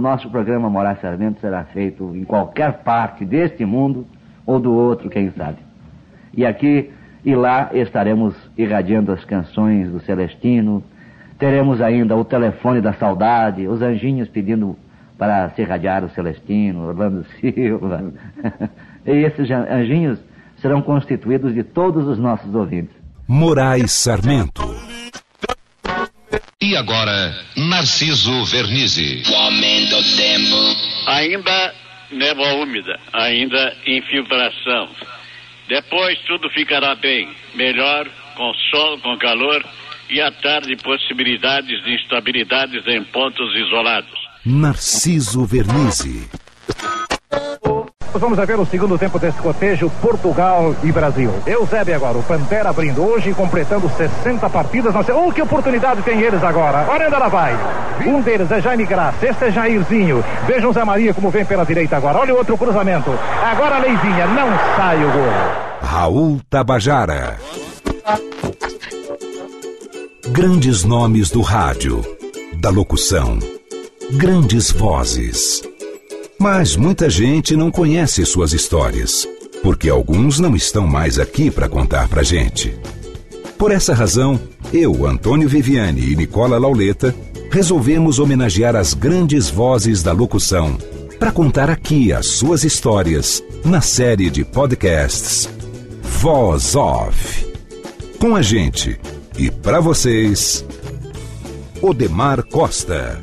Nosso programa Morar Sarmento será feito em qualquer parte deste mundo ou do outro, quem sabe. E aqui e lá estaremos irradiando as canções do Celestino, teremos ainda o telefone da saudade, os anjinhos pedindo para se irradiar o Celestino, Orlando Silva. e esses anjinhos serão constituídos de todos os nossos ouvintes. Moraes Sarmento. E agora, Narciso Vernizzi. Homem do tempo. Ainda névoa úmida, ainda infiltração. Depois tudo ficará bem, melhor, com sol, com calor e à tarde possibilidades de instabilidades em pontos isolados. Narciso Vernizzi. Vamos a ver o segundo tempo desse cotejo Portugal e Brasil. Eusébio agora, o Pantera abrindo hoje, completando 60 partidas. Nossa, oh, que oportunidade tem eles agora. Olha onde ela vai. Um deles é Jaime Graça, este é Jairzinho. Vejam Zé Maria como vem pela direita agora. Olha o outro cruzamento. Agora a Leivinha, não sai o gol. Raul Tabajara. Grandes nomes do rádio, da locução, grandes vozes. Mas muita gente não conhece suas histórias, porque alguns não estão mais aqui para contar pra gente. Por essa razão, eu, Antônio Viviane e Nicola Lauleta resolvemos homenagear as grandes vozes da locução para contar aqui as suas histórias na série de podcasts Voz Off. Com a gente e para vocês, Odemar Costa.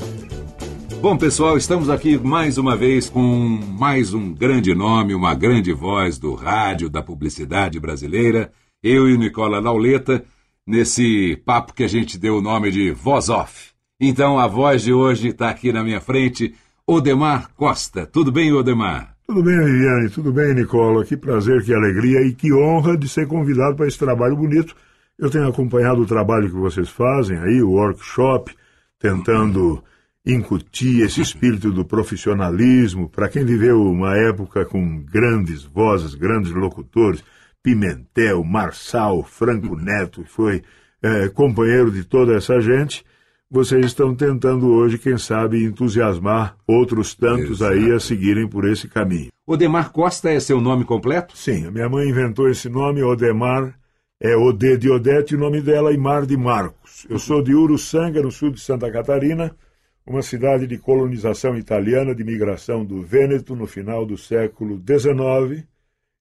Bom, pessoal, estamos aqui mais uma vez com mais um grande nome, uma grande voz do rádio, da publicidade brasileira. Eu e o Nicola Lauleta, nesse papo que a gente deu o nome de Voz Off. Então, a voz de hoje está aqui na minha frente, Odemar Costa. Tudo bem, Odemar? Tudo bem, Viviane, tudo bem, Nicola. Que prazer, que alegria e que honra de ser convidado para esse trabalho bonito. Eu tenho acompanhado o trabalho que vocês fazem aí, o workshop, tentando incutir esse espírito do profissionalismo para quem viveu uma época com grandes vozes, grandes locutores, Pimentel, Marçal, Franco Neto, foi é, companheiro de toda essa gente. Vocês estão tentando hoje, quem sabe, entusiasmar outros tantos Exato. aí a seguirem por esse caminho. Odemar Costa é seu nome completo? Sim, a minha mãe inventou esse nome, Odemar, é Ode de Odete, o nome dela é Mar de Marcos. Eu sou de Uruçanga, no sul de Santa Catarina, uma cidade de colonização italiana de migração do Vêneto no final do século XIX.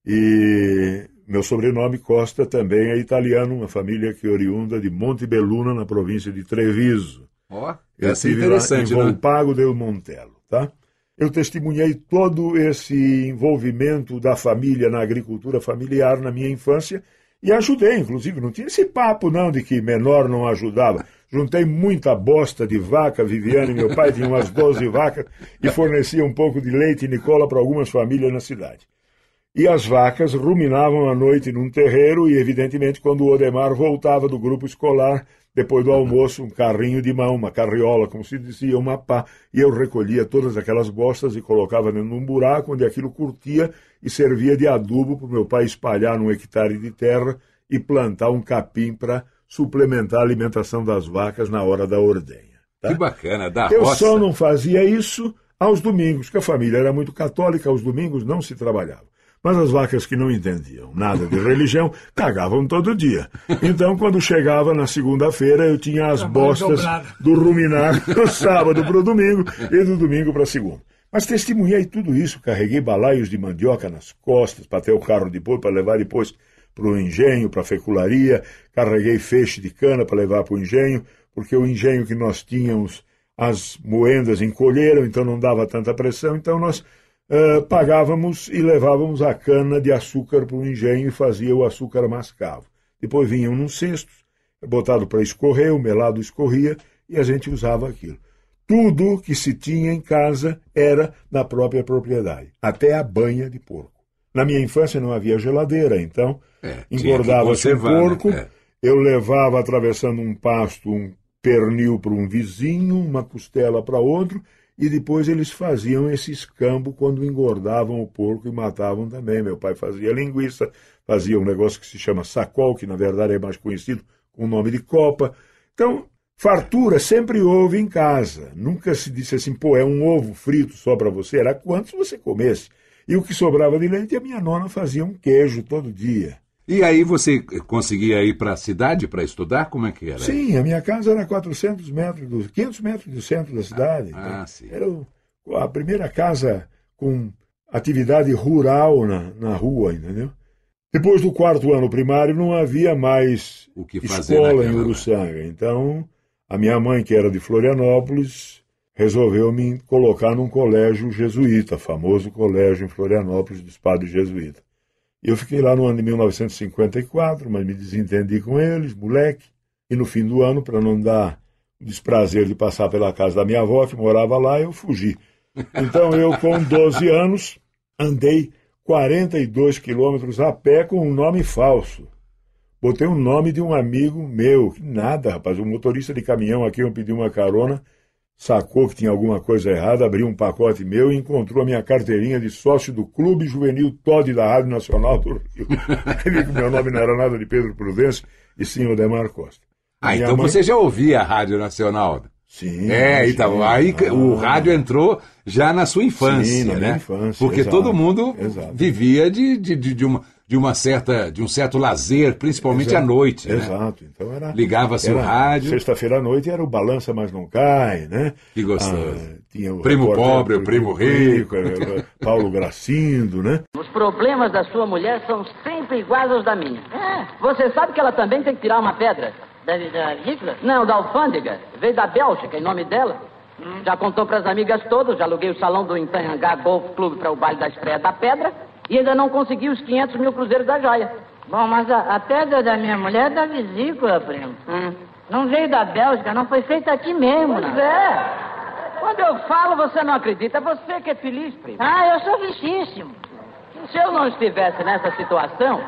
E meu sobrenome Costa também é italiano, uma família que é oriunda de Monte Belluna, na província de Treviso. Ó, oh, é interessante, lá em Volpago né? del Montello, tá? Eu testemunhei todo esse envolvimento da família na agricultura familiar na minha infância e ajudei, inclusive, não tinha esse papo não de que menor não ajudava. Juntei muita bosta de vaca, Viviane, meu pai tinha umas 12 vacas e fornecia um pouco de leite e Nicola para algumas famílias na cidade. E as vacas ruminavam à noite num terreiro e, evidentemente, quando o Odemar voltava do grupo escolar, depois do almoço, um carrinho de mão, uma carriola, como se dizia, uma pá, e eu recolhia todas aquelas bostas e colocava dentro de um buraco onde aquilo curtia e servia de adubo para o meu pai espalhar num hectare de terra e plantar um capim para suplementar a alimentação das vacas na hora da ordenha. Tá? Que bacana, da Eu roça. só não fazia isso aos domingos, que a família era muito católica, aos domingos não se trabalhava. Mas as vacas que não entendiam nada de religião cagavam todo dia. Então, quando chegava na segunda-feira, eu tinha as bostas do ruminar do sábado para o domingo e do domingo para a segunda. Mas testemunhei tudo isso, carreguei balaios de mandioca nas costas para ter o carro depois, para levar depois para o engenho, para a fecularia, carreguei feixe de cana para levar para o engenho, porque o engenho que nós tínhamos, as moendas encolheram, então não dava tanta pressão, então nós uh, pagávamos e levávamos a cana de açúcar para o engenho e fazia o açúcar mascavo. Depois vinham num cesto, botado para escorrer, o melado escorria, e a gente usava aquilo. Tudo que se tinha em casa era na própria propriedade, até a banha de porco. Na minha infância não havia geladeira, então É, engordava-se um conservar, porco, né? É. eu levava atravessando um pasto um pernil para um vizinho, uma costela para outro, e depois eles faziam esse escambo quando engordavam o porco e matavam também. Meu pai fazia linguiça, fazia um negócio que se chama sacol, que na verdade é mais conhecido com o nome de copa. Então, fartura sempre houve em casa. Nunca se disse assim, pô, é um ovo frito só para você. Era quantos você comesse. E o que sobrava de leite, a minha nona fazia um queijo todo dia. E aí você conseguia ir para a cidade para estudar? Como é que era? Sim, a minha casa era 400 metros, do, 500 metros do centro da cidade. Ah, Então, sim. Era a primeira casa com atividade rural na, na rua, entendeu? Depois do quarto ano primário não havia mais O que fazer escola em Uruçanga. Então, a minha mãe, que era de Florianópolis, resolveu me colocar num colégio jesuíta, famoso colégio em Florianópolis dos padres jesuítas. Eu fiquei lá no ano de 1954, mas me desentendi com eles, moleque. E no fim do ano, para não dar o desprazer de passar pela casa da minha avó, que morava lá, eu fugi. Então eu, com 12 anos, andei 42 quilômetros a pé com um nome falso. Botei o nome de um amigo meu. Nada, rapaz. Um motorista de caminhão aqui, eu pedi uma carona, sacou que tinha alguma coisa errada, abriu um pacote meu e encontrou a minha carteirinha de sócio do Clube Juvenil Todd da Rádio Nacional do Rio. Ele que meu nome não era nada de Pedro Prudêncio, e sim Odemar Costa. Ah, Minha então mãe- você já ouvia a Rádio Nacional. Sim. É, então, sim. aí Ah, o rádio entrou já na sua infância, Sim, na né? minha infância, Porque exato, todo mundo exato. vivia de, de, de uma, de uma certa, de um certo lazer, principalmente à Exato, noite, né? Exato. Então era. Ligava-se o rádio. Sexta-feira à noite era o Balança Mas Não Cai, né? Que gostoso. Ah, tinha o Primo repórter- pobre, o primo rico. eh, Paulo Gracindo, né? Os problemas da sua mulher são sempre iguais aos da minha. Você sabe que ela também tem que tirar uma pedra? Da, da? Não, da alfândega. Veio da Bélgica, em nome dela. Já contou para as amigas todas, já aluguei o salão do Itanhangá Golf Clube para o baile da estreia da pedra e ainda não consegui os 500 mil cruzeiros da joia. Bom, mas a, a pedra da minha mulher é da vesícula, primo. Hum. Não veio da Bélgica, não foi feita aqui mesmo, Pois não. é. Quando eu falo, você não acredita. É você que é feliz, primo. Ah, eu sou vicíssimo. Se eu não estivesse nessa situação,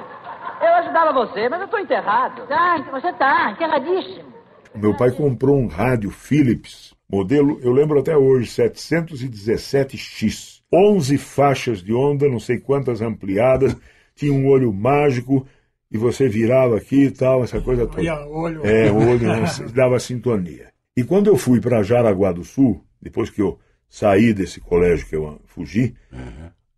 eu ajudava você, mas eu estou enterrado. Tá, você tá, enterradíssimo. Meu pai comprou um rádio Philips, modelo, eu lembro até hoje, 717X. 11 faixas de onda, não sei quantas ampliadas, tinha um olho mágico, e você virava aqui e tal, essa coisa toda. olho. É, o olho dava sintonia. E quando eu fui para Jaraguá do Sul, depois que eu saí desse colégio que eu fugi,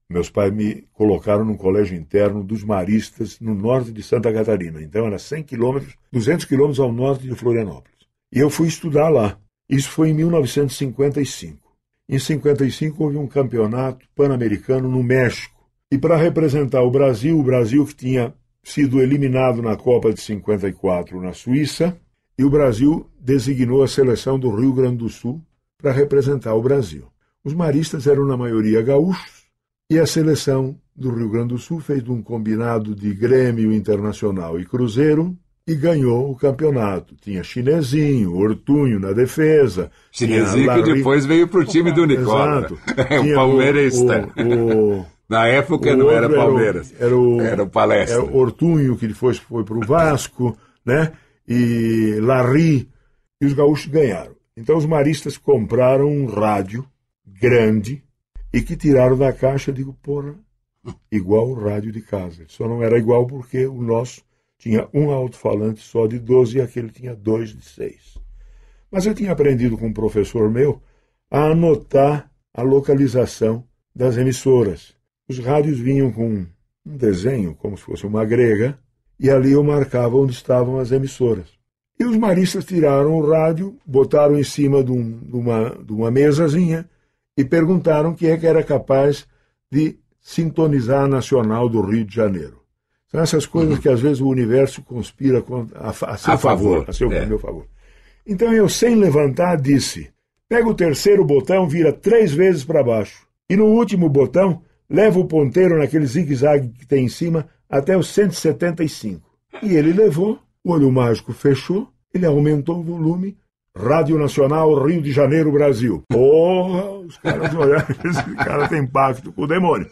meus pais me colocaram num colégio interno dos maristas no norte de Santa Catarina. Então era 100 quilômetros, 200 quilômetros ao norte de Florianópolis. E eu fui estudar lá. Isso foi em 1955. Em 55 houve um campeonato pan-americano no México. E para representar o Brasil, o Brasil que tinha sido eliminado na Copa de 54 na Suíça, e o Brasil designou a seleção do Rio Grande do Sul para representar o Brasil. Os maristas eram na maioria gaúchos e a seleção do Rio Grande do Sul fez um combinado de Grêmio Internacional e Cruzeiro e ganhou o campeonato. Tinha Chinesinho, Ortunho na defesa. Chinesinho tinha que Larry- depois veio pro time do Nicola. Exato. É o palmeirista. o- o- Na época o não era Palmeiras. Era o, Era o Palestra. era o Ortunho, que depois foi para o Vasco, né? E Larry. E os gaúchos ganharam. Então os maristas compraram um rádio grande e que tiraram da caixa. Eu digo, porra, igual o rádio de casa. Só não era igual porque o nosso tinha um alto-falante só de 12 e aquele tinha dois de 6. Mas eu tinha aprendido com um professor meu a anotar a localização das emissoras. Os rádios vinham com um desenho, como se fosse uma grega, e ali eu marcava onde estavam as emissoras. E os maristas tiraram o rádio, botaram em cima de, um- de uma, de uma mesazinha e perguntaram quem é que era capaz de sintonizar a Nacional do Rio de Janeiro. São essas coisas que às vezes o universo conspira a, a seu A favor, favor, a seu é. meu favor. Então eu, sem levantar, disse: pega o terceiro botão, vira três vezes para baixo. E no último botão, leva o ponteiro naquele zigue-zague que tem em cima até o 175. E ele levou, o olho mágico fechou, ele aumentou o volume, Rádio Nacional Rio de Janeiro, Brasil. Porra, os caras olharam, esse cara tem pacto com o demônio.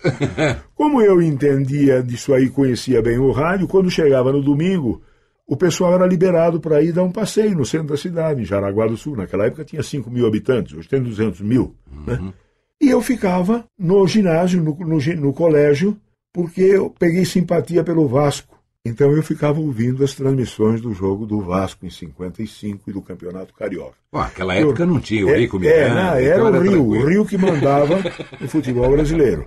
Como eu entendia disso aí, conhecia bem o rádio, quando chegava no domingo, o pessoal era liberado para ir dar um passeio no centro da cidade, em Jaraguá do Sul. Naquela época tinha 5 mil habitantes, hoje tem 200 mil. Né? E eu ficava no ginásio, no, no, no colégio, porque eu peguei simpatia pelo Vasco. Então eu ficava ouvindo as transmissões do jogo do Vasco em 55 e do Campeonato Carioca. Pô, naquela época Eu- não tinha o é, Rico é, Miranda. não, então era o Rio, tranquilo. o Rio que mandava no futebol brasileiro.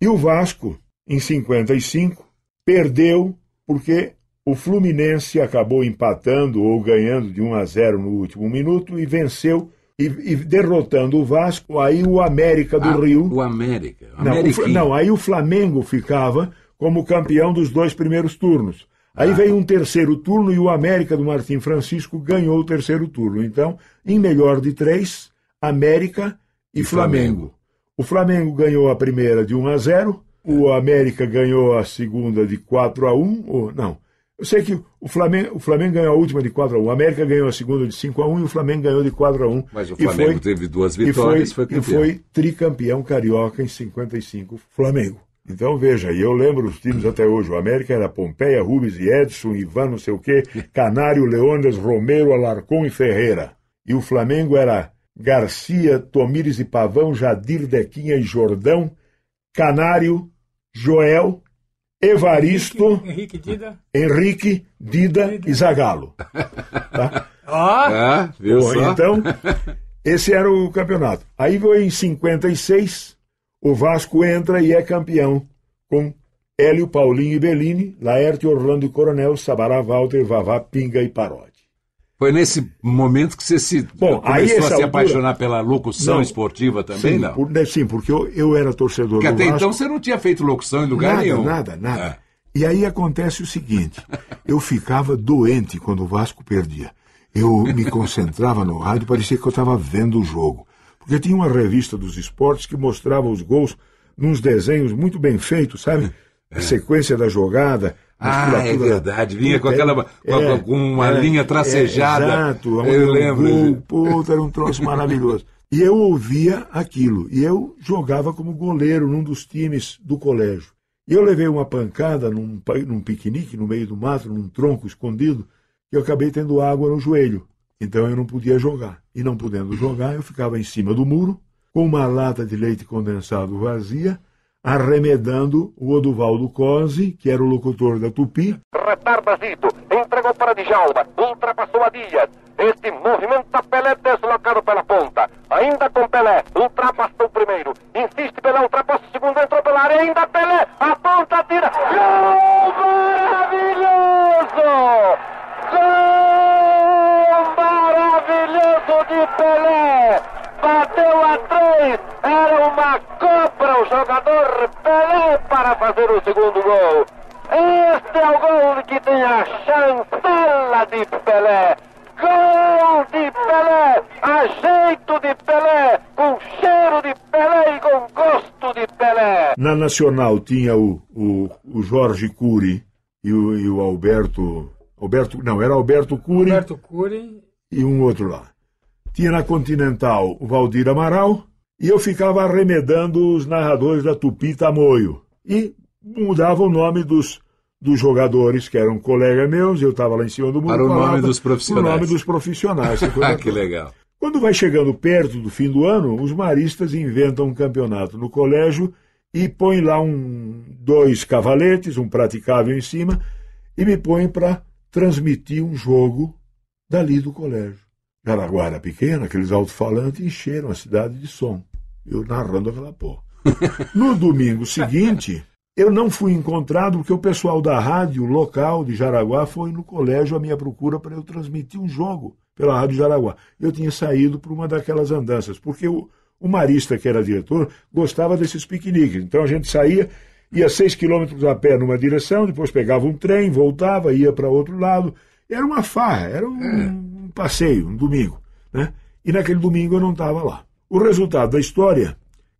E o Vasco, em 55, perdeu porque o Fluminense acabou empatando ou ganhando de 1 a 0 no último minuto e venceu e, e derrotando o Vasco. Aí o América do Ah, Rio O América. não, o não, aí o Flamengo ficava como campeão dos dois primeiros turnos. Aí veio um terceiro turno e o América do Martim Francisco ganhou o terceiro turno. Então, em melhor de três, América e, E Flamengo. Flamengo. O Flamengo ganhou a primeira de 1 a 0, o América ganhou a segunda de 4 a 1, ou não. Eu sei que o Flamengo, o Flamengo ganhou a última de 4 a 1, o América ganhou a segunda de 5 a 1 e o Flamengo ganhou de 4 a 1. Mas o E Flamengo foi- teve duas e vitórias, foi, foi e campeão. foi tricampeão carioca em 55, Flamengo. Então veja, e eu lembro os times até hoje. O América era Pompeia, Rubens e Edson, Ivan não sei o quê, Canário, Leônidas, Romero, Alarcon e Ferreira. E o Flamengo era Garcia, Tomires e Pavão, Jadir, Dequinha e Jordão, Canário, Joel, Evaristo, Henrique Dida. Henrique, Dida e Zagalo. Tá? Ó, Ah, viu só? Então, esse era o campeonato. Aí foi em 56, o Vasco entra e é campeão com Hélio, Paulinho e Bellini, Laerte, Orlando e Coronel, Sabará, Walter, Vavá, Pinga e Parodi. Foi nesse momento que você se Bom, aí começou a essa se altura- apaixonar pela locução Não. esportiva também, sim, não? por- né, sim, porque eu, eu era torcedor Porque do até Vasco. então você não tinha feito locução em lugar nada, nenhum. Nada, nada. É. E aí acontece o seguinte: eu ficava doente quando o Vasco perdia. Eu me concentrava no rádio, parecia que eu estava vendo o jogo. Porque tinha uma revista dos esportes que mostrava os gols nos desenhos muito bem feitos, sabe? A sequência da jogada. É. Ah, é da- verdade. Vinha com É, aquela- com- é, com uma é, linha é, tracejada. exato, onde Eu um lembro. gol, Puta, era um troço maravilhoso. E eu ouvia aquilo. E eu jogava como goleiro num dos times do colégio. E eu levei uma pancada num, num piquenique no meio do mato, num tronco escondido, e eu acabei tendo água no joelho. Então eu não podia jogar. E não podendo jogar, eu ficava em cima do muro, com uma lata de leite condensado vazia, arremedando o Oduvaldo Cosi, que era o locutor da Tupi, Retarda Zito, entregou para Djalma, ultrapassou a Dias. Este movimenta Pelé deslocado pela ponta. Ainda com Pelé, ultrapassou o primeiro. Insiste Pelé, ultrapassa o segundo, entrou pela área. Ainda Pelé, a ponta tira. Gol maravilhoso! Gol maravilhoso de Pelé! Bateu a três, era uma cobra o jogador Pelé para fazer o segundo gol. Este é o gol que tem a chancela de Pelé. Gol de Pelé, a jeito de Pelé, com cheiro de Pelé e com gosto de Pelé. Na Nacional tinha o, o, o Jorge Cury e o, e o Alberto. Alberto. Não, era Alberto Cury Roberto Cury. e um outro lá. Tinha na Continental o Valdir Amaral e eu ficava arremedando os narradores da Tupi Tamoio. E mudava o nome dos, dos jogadores, que eram colegas meus, eu estava lá em cima do muro. Para o nome dos profissionais. O nome dos profissionais. Ah, que legal. Quando vai chegando perto do fim do ano, os maristas inventam um campeonato no colégio e põem lá um, dois cavaletes, um praticável em cima, e me põem para transmitir um jogo dali do colégio. Jaraguá era pequena, aqueles alto-falantes encheram a cidade de som. Eu narrando aquela porra. No domingo seguinte, eu não fui encontrado porque o pessoal da rádio local de Jaraguá foi no colégio à minha procura para eu transmitir um jogo pela Rádio Jaraguá. Eu tinha saído para uma daquelas andanças, porque o, o Marista, que era diretor, gostava desses piqueniques. Então a gente saía, ia seis quilômetros a pé numa direção, depois pegava um trem, voltava, ia para outro lado. Era uma farra, era um, um passeio, um domingo. Né? E naquele domingo eu não estava lá. O resultado da história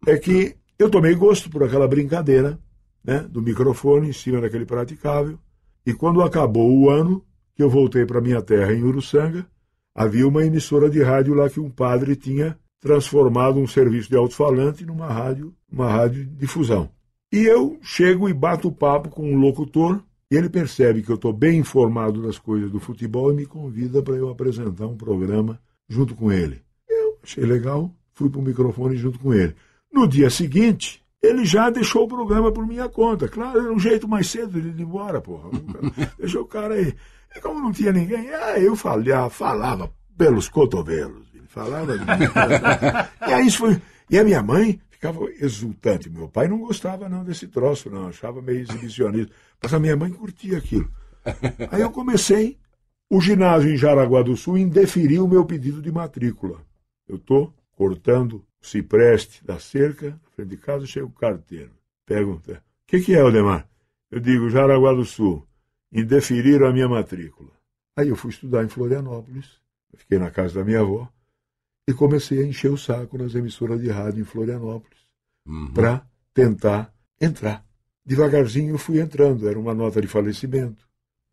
é que eu tomei gosto por aquela brincadeira né, do microfone em cima daquele praticável. E quando acabou o ano, que eu voltei para minha terra em Uruçanga, havia uma emissora de rádio lá que um padre tinha transformado um serviço de alto-falante numa rádio, uma rádio difusão. E eu chego e bato papo com um locutor e ele percebe que eu estou bem informado das coisas do futebol e me convida para eu apresentar um programa junto com ele. Eu achei legal, fui para o microfone junto com ele. No dia seguinte, ele já deixou o programa por minha conta. Claro, era um jeito mais cedo de ir embora, porra. Deixou o cara aí. E como não tinha ninguém, ah, eu falava, falava pelos cotovelos. Ele falava. e aí isso foi. E a minha mãe ficava exultante. Meu pai não gostava não desse troço, não. Achava meio exibicionista. Mas a minha mãe curtia aquilo. Aí eu comecei. O ginásio em Jaraguá do Sul indeferiu o meu pedido de matrícula. Eu estou cortando o cipreste da cerca, na frente de casa, chega o carteiro. Pergunta: O que, que é, Odemar? Eu digo: Jaraguá do Sul. Indeferiram a minha matrícula. Aí eu fui estudar em Florianópolis. Fiquei na casa da minha avó e comecei a encher o saco nas emissoras de rádio em Florianópolis Uhum. para tentar entrar. Devagarzinho eu fui entrando, era uma nota de falecimento,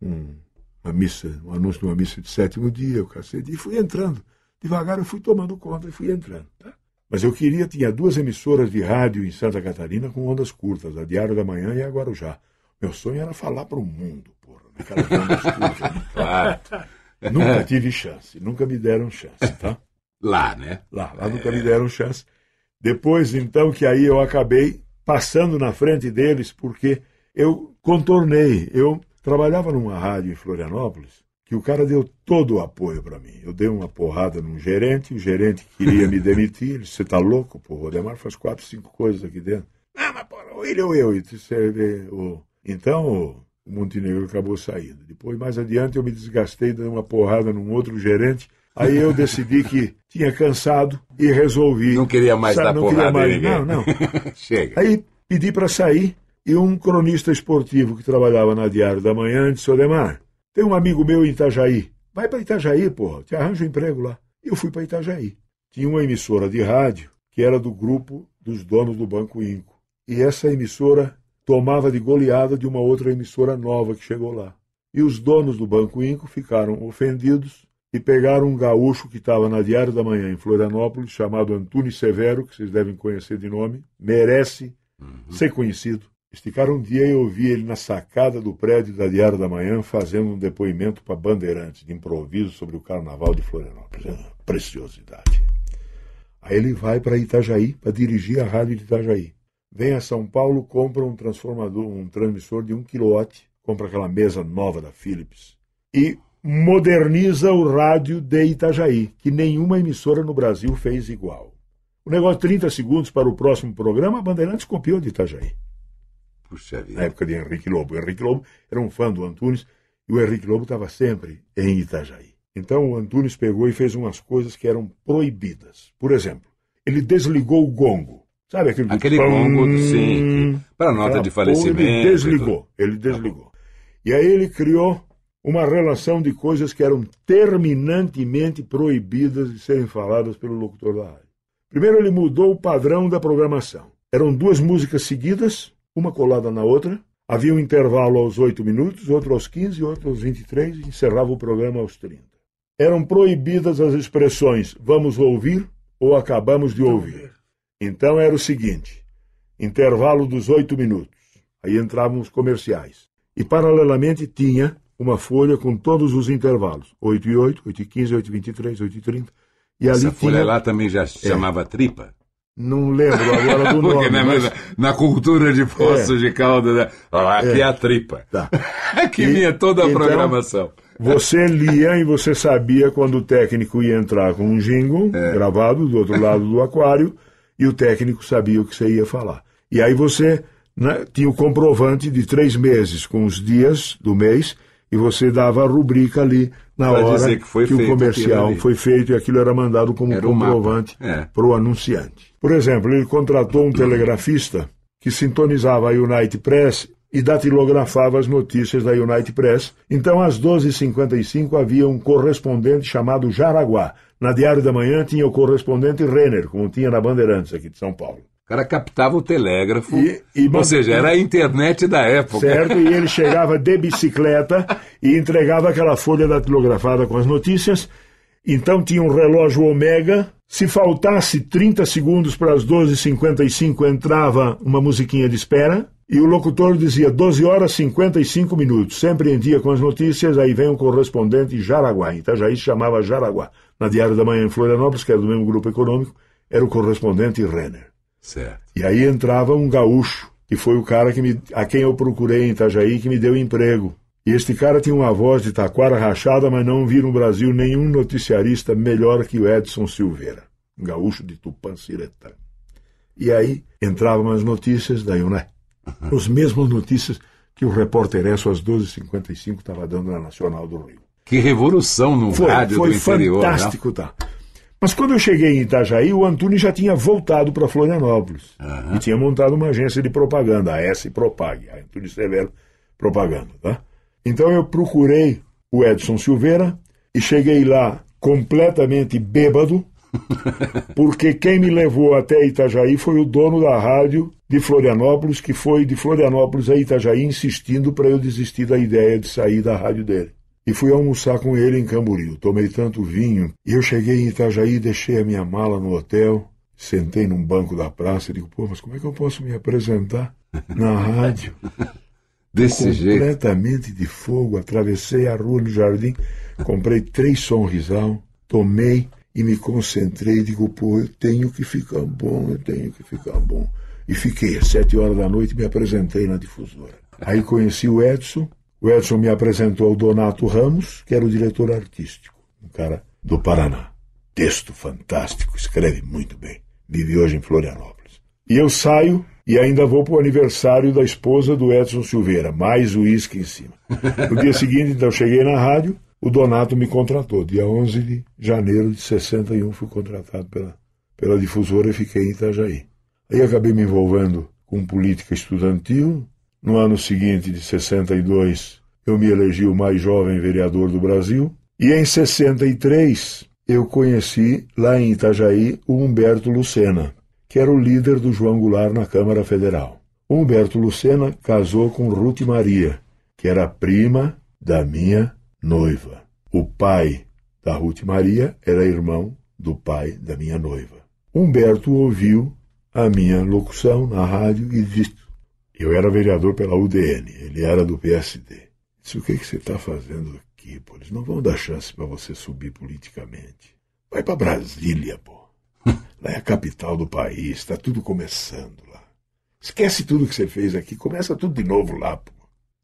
um, uma missa, um anúncio de uma missa de sétimo dia, o cacete, e fui entrando. Devagar eu fui tomando conta e fui entrando. Tá? Mas eu queria, tinha duas emissoras de rádio em Santa Catarina com ondas curtas, a Diário da Manhã e a Guarujá. Meu sonho era falar para o mundo, porra, naquelas ondas curtas. Claro. Nunca tive chance, nunca me deram chance, tá? Lá, né? Lá, lá nunca me deram chance. Depois, então, que aí eu acabei passando na frente deles, porque eu contornei. Eu trabalhava numa rádio em Florianópolis, que o cara deu todo o apoio para mim. Eu dei uma porrada num gerente, o gerente queria me demitir. Ele disse, você tá louco, pô, o Odemar faz quatro, cinco coisas aqui dentro. Ah, mas porra, ou ele ou eu. E "É, o- Então, o o Montenegro acabou saindo. Depois, mais adiante, eu me desgastei, dei uma porrada num outro gerente. Aí eu decidi que tinha cansado e resolvi. Não queria mais Sa- dar não porrada mais, ninguém. Não, não. Chega. Aí pedi para sair e um cronista esportivo que trabalhava na Diário da Manhã disse: Odemar, tem um amigo meu em Itajaí. Vai para Itajaí, porra, te arranja um emprego lá. E eu fui para Itajaí. Tinha uma emissora de rádio que era do grupo dos donos do Banco Inco. E essa emissora tomava de goleada de uma outra emissora nova que chegou lá. E os donos do Banco Inco ficaram ofendidos e pegaram um gaúcho que estava na Diário da Manhã em Florianópolis, chamado Antunes Severo, que vocês devem conhecer de nome, merece ser conhecido. Esticaram um dia e eu vi ele na sacada do prédio da Diário da Manhã fazendo um depoimento para Bandeirantes, de improviso sobre o Carnaval de Florianópolis. É uma preciosidade. Aí ele vai para Itajaí, para dirigir a rádio de Itajaí. Vem a São Paulo, compra um transformador, um transmissor de 1 kW, compra aquela mesa nova da Philips e moderniza o rádio de Itajaí, que nenhuma emissora no Brasil fez igual. O negócio 30 segundos para o próximo programa, a Bandeirantes copiou de Itajaí. Puxa vida. Na época de Henrique Lobo. O Henrique Lobo era um fã do Antunes e o Henrique Lobo estava sempre em Itajaí. Então o Antunes pegou e fez umas coisas que eram proibidas. Por exemplo, ele desligou o gongo. Sabe aquele Aquele pam, gongo, sim. Para nota de falecimento. Ele desligou. tudo. Ele desligou. E aí ele criou uma relação de coisas que eram terminantemente proibidas de serem faladas pelo locutor da rádio. Primeiro, ele mudou o padrão da programação. Eram duas músicas seguidas, uma colada na outra. Havia um intervalo aos 8 minutos, outro aos 15, outro aos 23 e encerrava o programa aos 30. Eram proibidas as expressões vamos ouvir ou acabamos de ouvir. Então era o seguinte: intervalo dos 8 minutos. Aí entravam os comerciais. E paralelamente tinha uma folha com todos os intervalos: 8 e 8, 8 e 15, 8 e 23, 8 e 30. E Essa ali folha tinha. lá também já se chamava tripa? Não lembro agora do nome. Porque na, mas- na cultura de Poços de Caldas, né? Aqui é. É. a tripa. Tá. Aqui E- vinha toda a então, programação. Você lia e você sabia quando o técnico ia entrar com um jingle É. gravado do outro lado do aquário e o técnico sabia o que você ia falar. E aí você né, tinha o comprovante de três meses com os dias do mês e você dava a rubrica ali na Pra hora que foi o comercial foi feito e aquilo era mandado como Era comprovante É. para o anunciante. Por exemplo, ele contratou um telegrafista que sintonizava a United Press e datilografava as notícias da United Press. Então, às 12h55, havia um correspondente chamado Jaraguá. Na Diário da Manhã tinha o correspondente Renner, como tinha na Bandeirantes aqui de São Paulo. O cara captava o telégrafo. E- e ou seja, era a internet da época. Certo? E ele chegava de bicicleta e entregava aquela folha datilografada com as notícias. Então tinha um relógio Omega. Se faltasse 30 segundos para as 12h55, entrava uma musiquinha de espera. E o locutor dizia 12 horas 55 minutos. Sempre em dia com as notícias, aí vem o correspondente Jaraguá. Itajaí se chamava Jaraguá. Na Diário da Manhã em Florianópolis, que era do mesmo grupo econômico, era o correspondente Renner. Certo. E aí entrava um gaúcho, que foi o cara que me, a quem eu procurei em Itajaí, que me deu emprego. E este cara tinha uma voz de taquara rachada, mas não vi no Brasil nenhum noticiarista melhor que o Edson Silveira, um gaúcho de Tupanciretã. E aí entravam as notícias da UNE. As mesmas notícias que o repórter Esso às 12h55 estava dando na Nacional do Rio. Que revolução no Foi, rádio foi do interior. né? fantástico, tá? Mas quando eu cheguei em Itajaí, o Antunes já tinha voltado para Florianópolis. E tinha montado uma agência de propaganda, a S Propag, a Antunes Severo Propaganda, tá? Então eu procurei o Edson Silveira e cheguei lá completamente bêbado, porque quem me levou até Itajaí foi o dono da rádio de Florianópolis, que foi de Florianópolis a Itajaí insistindo para eu desistir da ideia de sair da rádio dele. E fui almoçar com ele em Camboriú. Tomei tanto vinho. E eu cheguei em Itajaí, deixei a minha mala no hotel, sentei num banco da praça e digo, pô, mas como é que eu posso me apresentar na rádio? Desse jeito. completamente de fogo. Atravessei a rua no jardim, comprei três sonrisal, tomei e me concentrei. Digo, pô, eu tenho que ficar bom, eu tenho que ficar bom. E fiquei às sete horas da noite me apresentei na difusora. Aí conheci o Edson. O Edson me apresentou ao Donato Ramos, que era o diretor artístico, um cara do Paraná. Texto fantástico, escreve muito bem. Vive hoje em Florianópolis. E eu saio e ainda vou para o aniversário da esposa do Edson Silveira, mais uísque em cima. No dia seguinte, então, cheguei na rádio, o Donato me contratou. Dia 11 de janeiro de 61 fui contratado pela, pela difusora e fiquei em Itajaí. Aí acabei me envolvendo com política estudantil. No ano seguinte, de 62, eu me elegi o mais jovem vereador do Brasil. E em 63, eu conheci, lá em Itajaí, o Humberto Lucena, que era o líder do João Goulart na Câmara Federal. Humberto Lucena casou com Ruth Maria, que era prima da minha noiva. O pai da Ruth Maria era irmão do pai da minha noiva. Humberto ouviu a minha locução na rádio e disse: Eu era vereador pela UDN, ele era do PSD. Disse: O que, que você está fazendo aqui, pô? Eles não vão dar chance para você subir politicamente. Vai para Brasília, pô. Lá é a capital do país, está tudo começando lá. Esquece tudo que você fez aqui, começa tudo de novo lá, pô.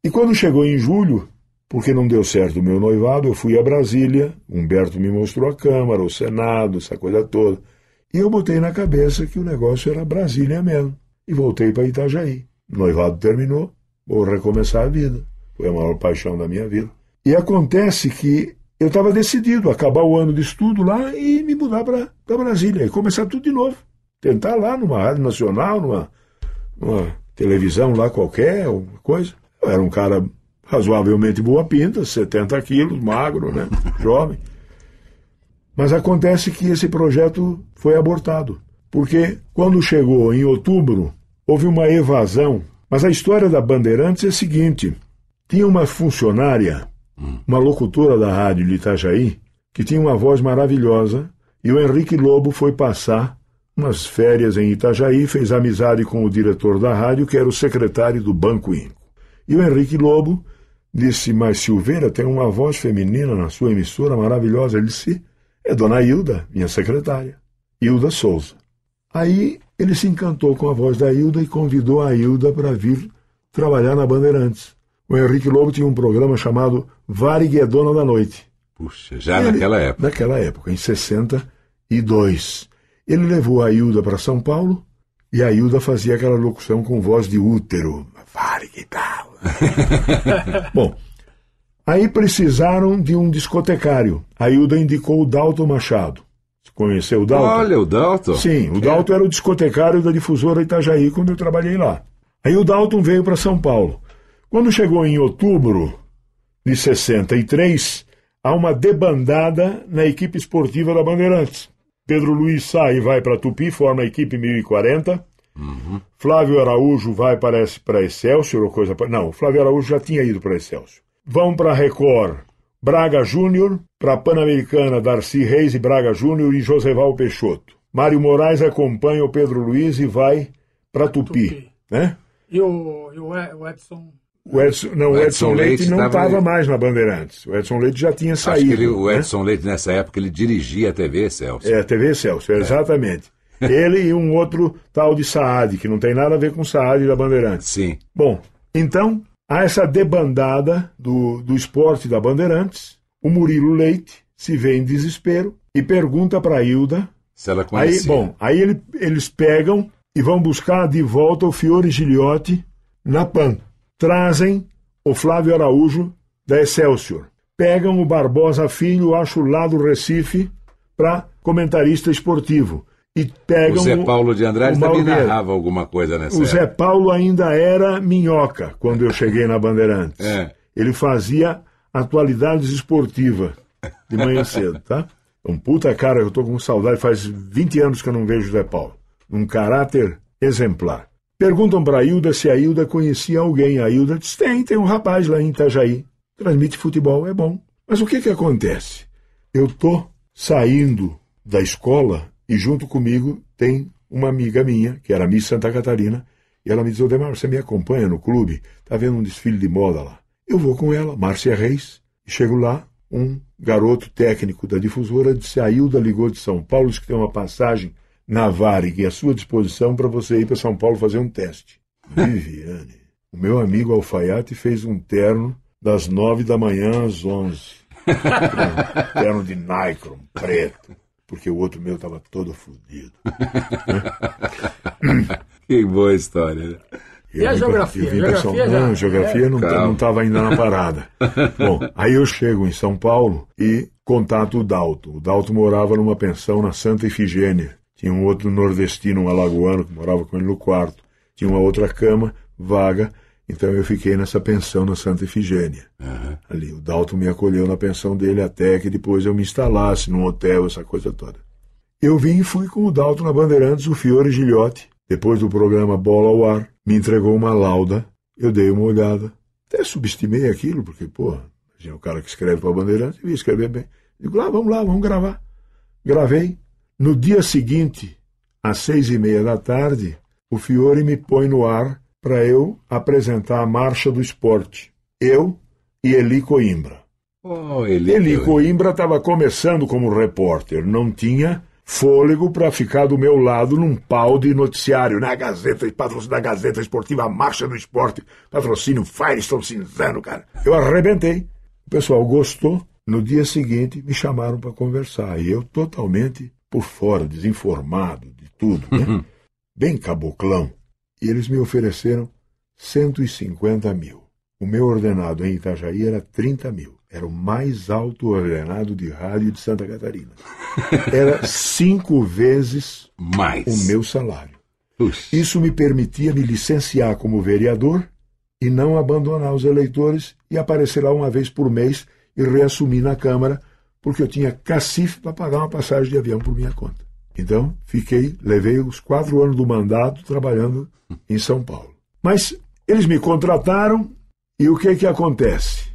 E quando chegou em julho, porque não deu certo o meu noivado, eu fui a Brasília, Humberto me mostrou a Câmara, o Senado, essa coisa toda. E eu botei na cabeça que o negócio era Brasília mesmo. E voltei para Itajaí. Noivado terminou, vou recomeçar a vida. Foi a maior paixão da minha vida. E acontece que eu estava decidido a acabar o ano de estudo lá e me mudar para Brasília e começar tudo de novo. Tentar lá numa rádio nacional, numa, numa televisão lá qualquer, alguma coisa. Eu era um cara razoavelmente boa pinta, 70 quilos, magro, né? Jovem. Mas acontece que esse projeto foi abortado. Porque quando chegou em outubro, houve uma evasão. Mas a história da Bandeirantes é a seguinte: tinha uma funcionária, uma locutora da rádio de Itajaí, que tinha uma voz maravilhosa, e o Henrique Lobo foi passar umas férias em Itajaí, fez amizade com o diretor da rádio, que era o secretário do Banco Inco. E o Henrique Lobo disse: Mas Silveira tem uma voz feminina na sua emissora maravilhosa. Ele disse: É Dona Hilda, minha secretária. Hilda Souza. Aí ele se encantou com a voz da Hilda e convidou a Hilda para vir trabalhar na Bandeirantes. O Henrique Lobo tinha um programa chamado Varig é Dona da Noite. Puxa, já Ele- naquela época. Naquela época, em 62. Ele levou a Hilda para São Paulo e a Hilda fazia aquela locução com voz de útero. Varig tal. Bom, aí precisaram de um discotecário. A Hilda indicou o Dalton Machado. Conheceu o Dalton? Olha, o Dalton. Sim, o Dalton era o discotecário da difusora Itajaí quando eu trabalhei lá. Aí o Dalton veio para São Paulo. Quando chegou em outubro de 63, há uma debandada na equipe esportiva da Bandeirantes. Pedro Luiz sai e vai para Tupi, forma a equipe 1040. Flávio Araújo vai parece para Excelsior ou coisa não, o Flávio Araújo já tinha ido para Excelsior. Vão para Record Braga Júnior, para a Pan-Americana Darcy Reis e Braga Júnior e Joseval Peixoto. Mário Moraes acompanha o Pedro Luiz e vai para Tupi, Tupi. né? E o, e o Edson. O Edson, não, o Edson, Edson Leite, Leite não tava estava mais na Bandeirantes. O Edson Leite já tinha Acho saído. que ele- o né? Edson Leite, nessa época, ele dirigia a TV, Celso. É, TV Celso, exatamente. Ele e um outro tal de Saad, que não tem nada a ver com Saad da Bandeirantes. Sim. Bom, então, há essa debandada do, do esporte da Bandeirantes. O Murilo Leite se vê em desespero e pergunta para a Hilda. Se ela Aí, conhecia. bom, aí ele- eles pegam e vão buscar de volta o Fiore Giliotti na PAN. Trazem o Flávio Araújo da Excelsior. Pegam o Barbosa Filho, acho lá do Recife, para comentarista esportivo. E pegam o Zé Paulo de Andrade também narrava alguma coisa nessa O Zé. Paulo ainda era minhoca quando eu cheguei na Bandeirantes. É. Ele fazia atualidades esportivas de manhã cedo, tá? Um puta cara, eu tô com saudade, faz 20 anos que eu não vejo o Zé Paulo. Um caráter exemplar. Perguntam para a Hilda se a Hilda conhecia alguém. A Hilda diz: tem, tem um rapaz lá em Itajaí. Transmite futebol, é bom. Mas o que que acontece? Eu tô saindo da escola e junto comigo tem uma amiga minha, que era Miss Santa Catarina, e ela me diz, Odemar, você me acompanha no clube? Tá vendo um desfile de moda lá. Eu vou com ela, Márcia Reis, e chego lá, um garoto técnico da difusora disse, a Hilda ligou de São Paulo, disse que tem uma passagem na Varig à sua disposição para você ir para São Paulo fazer um teste. Viviane, o meu amigo Alfaiate fez um terno das nove da manhã às onze. Um terno de Nikron, preto, porque o outro meu estava todo fodido. Que boa história, né? E a geografia? eu vim Geografia São... já- Não, geografia não Calma. estava ainda na parada. Bom, aí eu chego em São Paulo e contato o Dalto. O Dalto morava numa pensão na Santa Ifigênia. Tinha um outro nordestino, um alagoano, que morava com ele no quarto. Tinha uma outra cama vaga, então eu fiquei nessa pensão na Santa Ifigênia. Ali, o Dalton me acolheu na pensão dele até que depois eu me instalasse num hotel, essa coisa toda. Eu vim e fui com o Dalton na Bandeirantes, o Fiore Gilhote. Depois do programa Bola ao Ar, me entregou uma lauda, eu dei uma olhada. Até subestimei aquilo, porque, pô, imagina o cara que escreve para a Bandeirantes, devia escrever bem. Digo, lá, vamos lá, vamos gravar. Gravei. No dia seguinte, às seis e meia da tarde, o Fiore me põe no ar para eu apresentar a Marcha do Esporte. Eu e Eli Coimbra. Oh, ele, Eli Coimbra estava começando como repórter, não tinha fôlego para ficar do meu lado num pau de noticiário, na Gazeta, patrocínio da Gazeta Esportiva, a Marcha do Esporte, patrocínio Firestone Cinzano, cara. Eu arrebentei. O pessoal gostou. No dia seguinte, me chamaram para conversar. E eu totalmente por fora, desinformado de tudo, né? Bem caboclão. E eles me ofereceram 150 mil. O meu ordenado em Itajaí era 30 mil. Era o mais alto ordenado de rádio de Santa Catarina. Era cinco vezes Mais. o meu salário. Isso me permitia me licenciar como vereador e não abandonar os eleitores e aparecer lá uma vez por mês e reassumir na Câmara, porque eu tinha cacife para pagar uma passagem de avião por minha conta. Então, fiquei, levei os quatro anos do mandato trabalhando em São Paulo. Mas eles me contrataram e o que que acontece?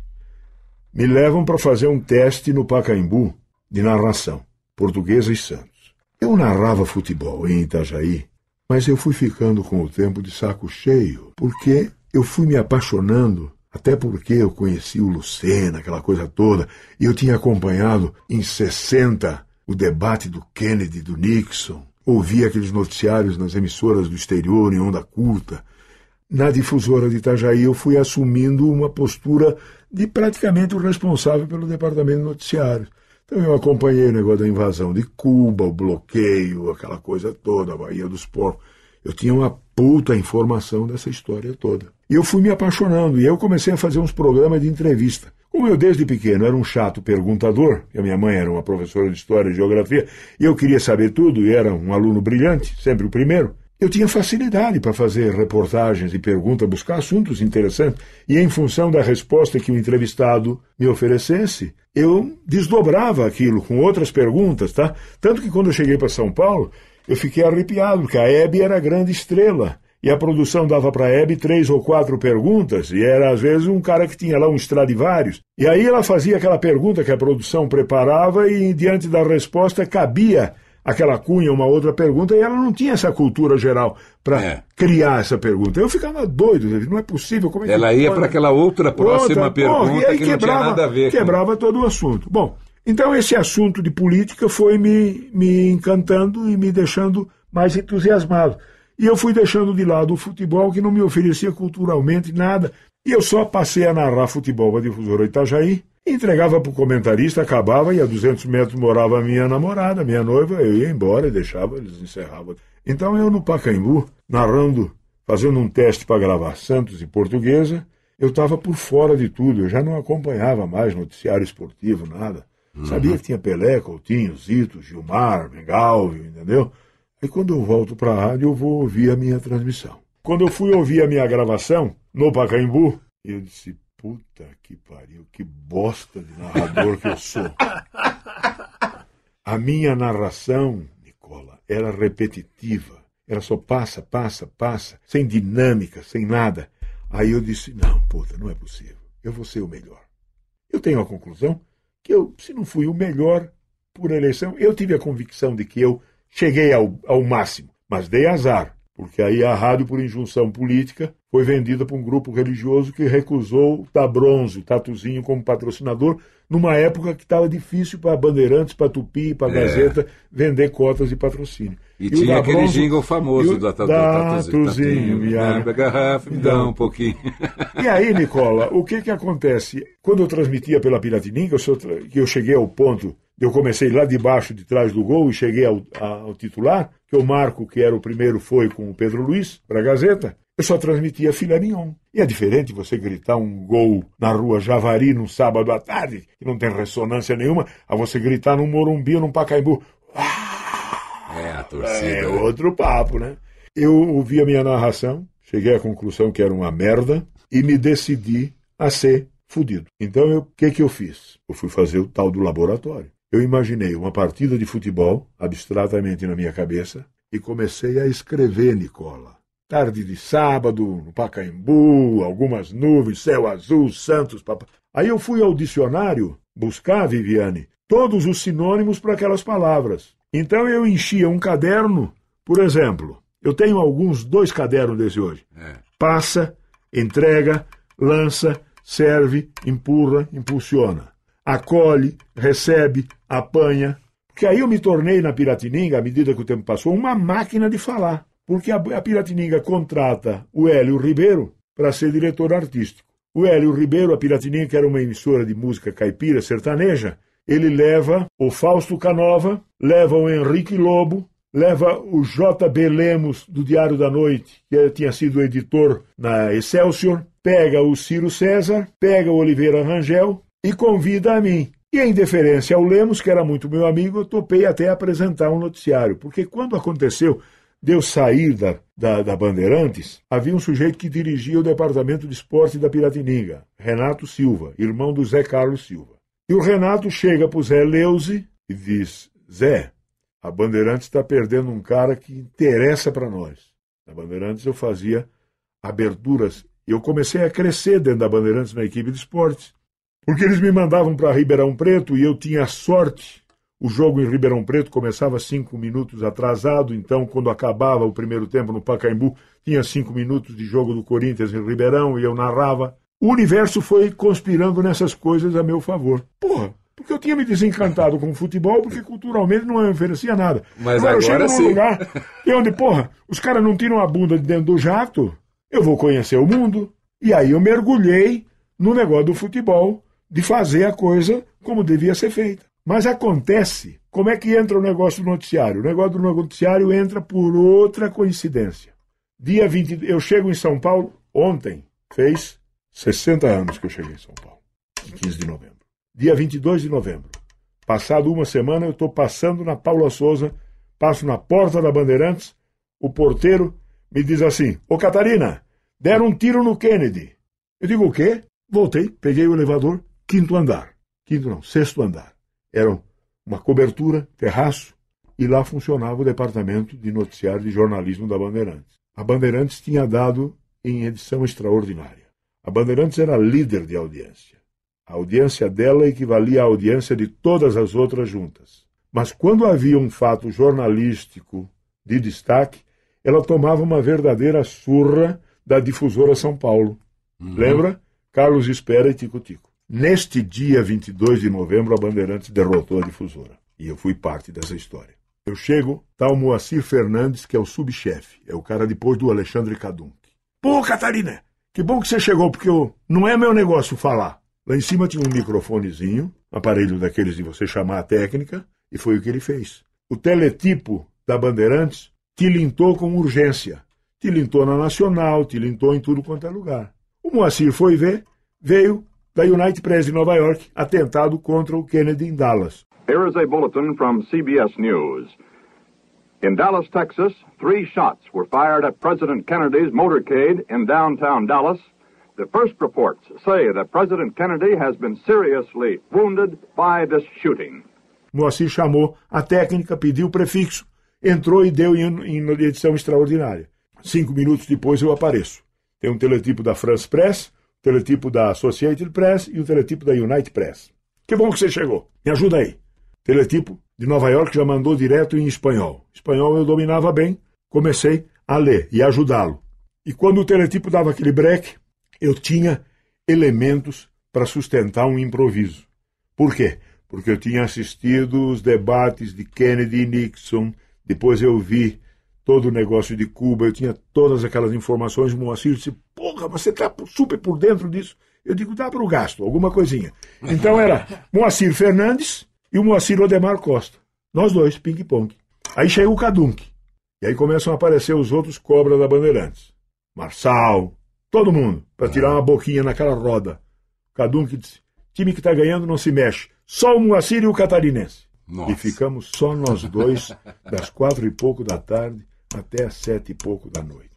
Me levam para fazer um teste no Pacaembu de narração, portuguesa e Santos. Eu narrava futebol em Itajaí, mas eu fui ficando com o tempo de saco cheio, porque eu fui me apaixonando, até porque eu conheci o Lucena, aquela coisa toda, e eu tinha acompanhado em 60 o debate do Kennedy do Nixon, ouvia aqueles noticiários nas emissoras do exterior em onda curta. Na difusora de Itajaí eu fui assumindo uma postura de praticamente o responsável pelo departamento de noticiários. Então eu acompanhei o negócio da invasão de Cuba, o bloqueio, aquela coisa toda, a Baía dos Porcos. Eu tinha uma puta informação dessa história toda. E eu fui me apaixonando, e eu comecei a fazer uns programas de entrevista. Como eu desde pequeno era um chato perguntador, a minha mãe era uma professora de História e Geografia, e eu queria saber tudo, e era um aluno brilhante, sempre o primeiro, eu tinha facilidade para fazer reportagens e perguntas, buscar assuntos interessantes, e em função da resposta que o entrevistado me oferecesse, eu desdobrava aquilo com outras perguntas, tá? Tanto que quando eu cheguei para São Paulo, eu fiquei arrepiado, porque a Hebe era a grande estrela. E a produção dava para a Hebe três ou quatro perguntas, e era às vezes um cara que tinha lá um Stradivarius. E aí ela fazia aquela pergunta que a produção preparava e diante da resposta cabia aquela cunha, uma outra pergunta, e ela não tinha essa cultura geral para É. criar essa pergunta. Eu ficava doido, não é possível. Como é que Ela ia pode? para aquela outra próxima Outra, pergunta porra, e aí que não tinha nada a ver com- Quebrava todo o assunto. Bom, então esse assunto de política foi me, me encantando e me deixando mais entusiasmado. E eu fui deixando de lado o futebol, que não me oferecia culturalmente nada. E eu só passei a narrar futebol para a difusora Itajaí, entregava para o comentarista, acabava, e a 200 metros morava a minha namorada, minha noiva, eu ia embora e deixava, eles encerravam. Então eu no Pacaembu, narrando, fazendo um teste para gravar Santos e Portuguesa, eu estava por fora de tudo, eu já não acompanhava mais noticiário esportivo, nada. Sabia que tinha Pelé, Coutinho, Zito, Gilmar, Mengalvio, entendeu? Aí quando eu volto para a rádio, eu vou ouvir a minha transmissão. Quando eu fui ouvir a minha gravação no Pacaembu, eu disse, puta que pariu, que bosta de narrador que eu sou. A minha narração, Nicola, era repetitiva. Era só passa, passa, passa, sem dinâmica, sem nada. Aí eu disse, não, puta, não é possível. Eu vou ser o melhor. Eu tenho a conclusão que eu, se não fui o melhor por eleição, eu tive a convicção de que eu cheguei ao, ao máximo, mas dei azar, porque aí a rádio, por injunção política, foi vendida para um grupo religioso que recusou dar bronze, o tatuzinho, como patrocinador, numa época que estava difícil para Bandeirantes, para Tupi, para É. Gazeta vender cotas de patrocínio. E, o tinha da aquele jingle famoso e o da Tatu- Tatuzinho. Tatuzinho, Me abre a garrafa, me dá um pouquinho. E aí, Nicola, o que que acontece? Quando eu transmitia pela Piratininga, eu, sou tra- que eu cheguei ao ponto, eu comecei lá debaixo, de trás do gol, e cheguei ao, ao titular, que o Marco, que era o primeiro, foi com o Pedro Luiz, para a Gazeta, eu só transmitia filé mignon. E é diferente você gritar um gol na rua Javari num sábado à tarde, que não tem ressonância nenhuma, a você gritar num Morumbi ou num Pacaembu. É, a torcida. É outro papo, né? Eu ouvi a minha narração, cheguei à conclusão que era uma merda e me decidi a ser fudido. Então, o que, que eu fiz? Eu fui fazer o tal do laboratório. Eu imaginei uma partida de futebol, abstratamente na minha cabeça, e comecei a escrever, Nicola. Tarde de sábado, no Pacaembu, algumas nuvens, céu azul, Santos, papá. Aí eu fui ao dicionário buscar, Viviane, todos os sinônimos para aquelas palavras. Então eu enchia um caderno, por exemplo, eu tenho alguns, dois cadernos desse hoje. Passa, entrega, lança, serve, empurra, impulsiona. Acolhe, recebe, apanha. Porque aí eu me tornei na Piratininga, à medida que o tempo passou, uma máquina de falar. Porque a, a Piratininga contrata o Hélio Ribeiro para ser diretor artístico. O Hélio Ribeiro, a Piratininga, que era uma emissora de música caipira sertaneja, ele leva o Fausto Canova, leva o Henrique Lobo, leva o J.B. Lemos, do Diário da Noite, que tinha sido editor na Excelsior, pega o Ciro César, pega o Oliveira Rangel e convida a mim. E em deferência ao Lemos, que era muito meu amigo, eu topei até apresentar um noticiário, porque quando aconteceu de eu sair da, da, da Bandeirantes, havia um sujeito que dirigia o departamento de esporte da Piratininga, Renato Silva, irmão do Zé Carlos Silva. E o Renato chega para o Zé Leuze e diz: Zé, a Bandeirantes está perdendo um cara que interessa para nós. Na Bandeirantes eu fazia aberturas. Eu comecei a crescer dentro da Bandeirantes na equipe de esportes. Porque eles me mandavam para Ribeirão Preto e eu tinha sorte. O jogo em Ribeirão Preto começava cinco minutos atrasado, então, quando acabava o primeiro tempo no Pacaembu, tinha cinco minutos de jogo do Corinthians em Ribeirão e eu narrava. O universo foi conspirando nessas coisas a meu favor. Porra, porque eu tinha me desencantado com o futebol, porque culturalmente não me oferecia nada. Mas eu agora chego num sim. lugar e onde, porra, os caras não tiram a bunda de dentro do jato, eu vou conhecer o mundo. E aí eu mergulhei no negócio do futebol, de fazer a coisa como devia ser feita. Mas acontece, como é que entra o negócio do noticiário? O negócio do noticiário entra por outra coincidência. Dia 20, eu chego em São Paulo ontem, fez 60 anos que eu cheguei em São Paulo, em 15 de novembro. Dia 22 de novembro. Passado uma semana, eu estou passando na Paula Souza, passo na porta da Bandeirantes, o porteiro me diz assim: Ô Catarina, deram um tiro no Kennedy. Eu digo o quê? Voltei, peguei o elevador, quinto andar. Quinto não, sexto andar. Era uma cobertura, terraço, e lá funcionava o departamento de noticiário de jornalismo da Bandeirantes. a Bandeirantes tinha dado em edição extraordinária. A Bandeirantes era líder de audiência. A audiência dela equivalia à audiência de todas as outras juntas. Mas quando havia um fato jornalístico de destaque, ela tomava uma verdadeira surra da difusora São Paulo. Uhum. Lembra? Carlos Espera e Tico Tico. Neste dia 22 de novembro, a Bandeirantes derrotou a difusora. E eu fui parte dessa história. Eu chego, tá o Moacir Fernandes, que é o subchefe. É o cara depois do Alexandre Cadunk. Pô, Catarina, que bom que você chegou, porque eu, não é meu negócio falar. Lá em cima tinha um microfonezinho, aparelho daqueles de você chamar a técnica, e foi o que ele fez. O teletipo da Bandeirantes tilintou com urgência. Tilintou na Nacional, tilintou em tudo quanto é lugar. O Moacir foi ver, veio da United Press de Nova York, atentado contra o Kennedy em Dallas. Here is a bulletin from CBS News. In Dallas, Texas, three shots were fired at President Kennedy's motorcade in downtown Dallas. The first reports say that President Kennedy has been seriously wounded by this shooting. Moacir chamou a técnica, pediu o prefixo, entrou e deu em, em edição extraordinária. Cinco minutos depois eu apareço. Tem um teletipo da France Press, teletipo da Associated Press e um teletipo da United Press. Que bom que você chegou. Me ajuda aí. Teletipo de Nova York já mandou direto em espanhol. Espanhol eu dominava bem, comecei a ler e ajudá-lo. E quando o teletipo dava aquele break, eu tinha elementos para sustentar um improviso. Por quê? Porque eu tinha assistido os debates de Kennedy e Nixon, depois eu vi todo o negócio de Cuba, eu tinha todas aquelas informações. O Moacir disse: Porra, você está super por dentro disso. Eu digo: dá para o gasto, alguma coisinha. Então era Moacir Fernandes e o Moacir Odemar Costa. Nós dois, ping-pong. Aí chega o Cadunk. E aí começam a aparecer os outros cobras da Bandeirantes. Marçal, todo mundo, para tirar uma boquinha naquela roda. O Cadunk disse: time que está ganhando não se mexe. Só o Moacir e o Catarinense. Nossa. E ficamos só nós dois, das quatro e pouco da tarde até as sete e pouco da noite.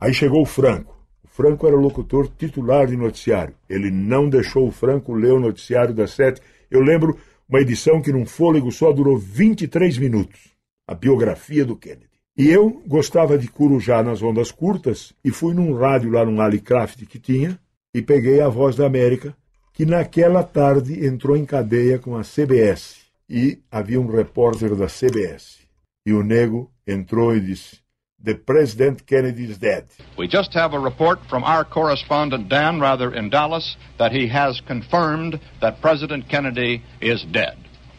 Aí chegou o Franco. O Franco era o locutor titular de noticiário. Ele não deixou o Franco ler o noticiário das sete. Eu lembro uma edição que num fôlego só durou 23 minutos, a biografia do Kennedy. E eu gostava de curujar nas ondas curtas e fui num rádio lá num Alicraft que tinha e peguei a Voz da América, que naquela tarde entrou em cadeia com a CBS e havia um repórter da CBS. E o nego entrou e disse: The President Kennedy is dead. We just have a report from our correspondent Dan Rather in Dallas that he has confirmed that President Kennedy is dead.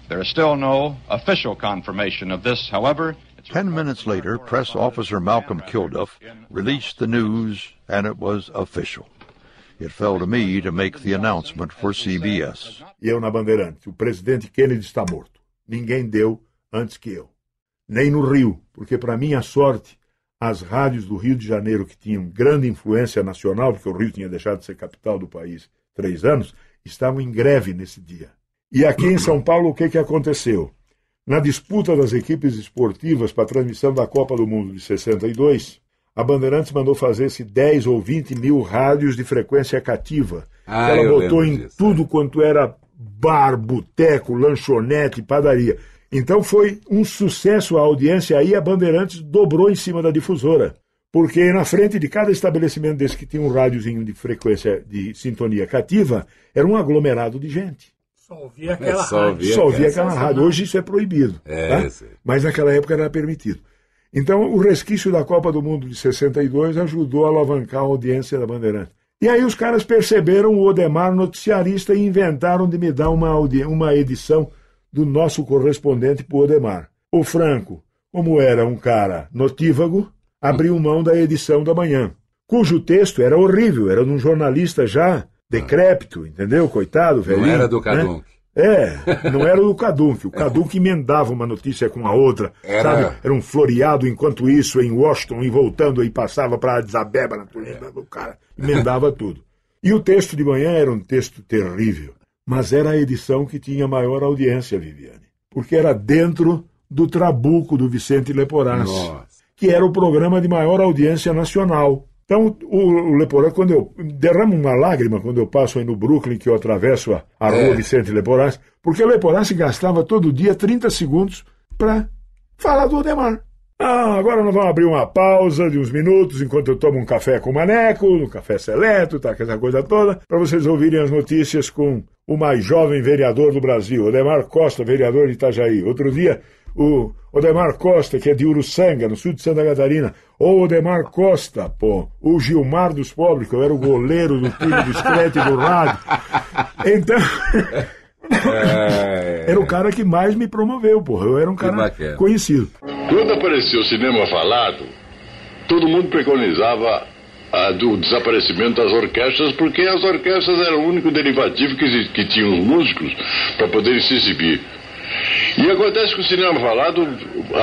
There is still no official confirmation of this, however. Ten minutes later, press officer Malcolm Kilduff released the news, and it was official. It fell to me to make the announcement for CBS. E eu na Bandeirante, o presidente Kennedy está morto. Ninguém deu antes que eu. Nem no Rio, porque para minha sorte as rádios do Rio de Janeiro, que tinham grande influência nacional, porque o Rio tinha deixado de ser capital do país três anos, estavam em greve nesse dia. E aqui em São Paulo, o que, que aconteceu? Na disputa das equipes esportivas para a transmissão da Copa do Mundo de 62, a Bandeirantes mandou fazer-se 10 ou 20 mil rádios de frequência cativa. Ah, Ela botou em disso, tudo quanto era bar, boteco, lanchonete, padaria. Então foi um sucesso a audiência, aí a Bandeirantes dobrou em cima da difusora. Porque na frente de cada estabelecimento desse que tinha um rádiozinho de frequência de sintonia cativa, era um aglomerado de gente. Só ouvia aquela é, só rádio. Ouvia só ouvia aquela rádio. Hoje isso é proibido. É, tá? Mas naquela época era permitido. Então, o resquício da Copa do Mundo de 62 ajudou a alavancar a audiência da Bandeirantes. E aí os caras perceberam o Odemar noticiarista e inventaram de me dar uma, uma edição do nosso correspondente para o Odemar. O Franco, como era um cara notívago, abriu mão da edição da manhã, cujo texto era horrível, era de um jornalista já decrépito, entendeu? Coitado, velho. Não era do Cadum. Né? É, não era do Cadunc. O Cadunc emendava uma notícia com a outra, era... sabe? Era um floreado enquanto isso em Washington e voltando e passava para Addis Abeba na Tunísia. O cara emendava tudo. E o texto de manhã era um texto terrível. Mas era a edição que tinha maior audiência, Viviane. Porque era dentro do Trabuco do Vicente Leporassi, que era o programa de maior audiência nacional. Então, o, o Leporassi, quando eu derramo uma lágrima quando eu passo aí no Brooklyn, que eu atravesso a, a é. rua Vicente Leporassi, porque o Leporassi gastava todo dia 30 segundos para falar do Odemar. Ah, agora nós vamos abrir uma pausa de uns minutos enquanto eu tomo um café com o Maneco, um café seleto, tá, essa coisa toda, para vocês ouvirem as notícias com o mais jovem vereador do Brasil, Odemar Costa, vereador de Itajaí. Outro dia, o Odemar Costa, que é de Uruçanga, no sul de Santa Catarina. Ô, Odemar Costa, pô, o Gilmar dos Pobres, que eu era o goleiro do time do Screte do rádio. Então... É... Era o cara que mais me promoveu, porra. Eu era um cara conhecido. Quando apareceu o cinema falado, todo mundo preconizava a, do desaparecimento das orquestras, porque as orquestras eram o único derivativo que, que tinham os músicos para poderem se exibir. E acontece que o cinema falado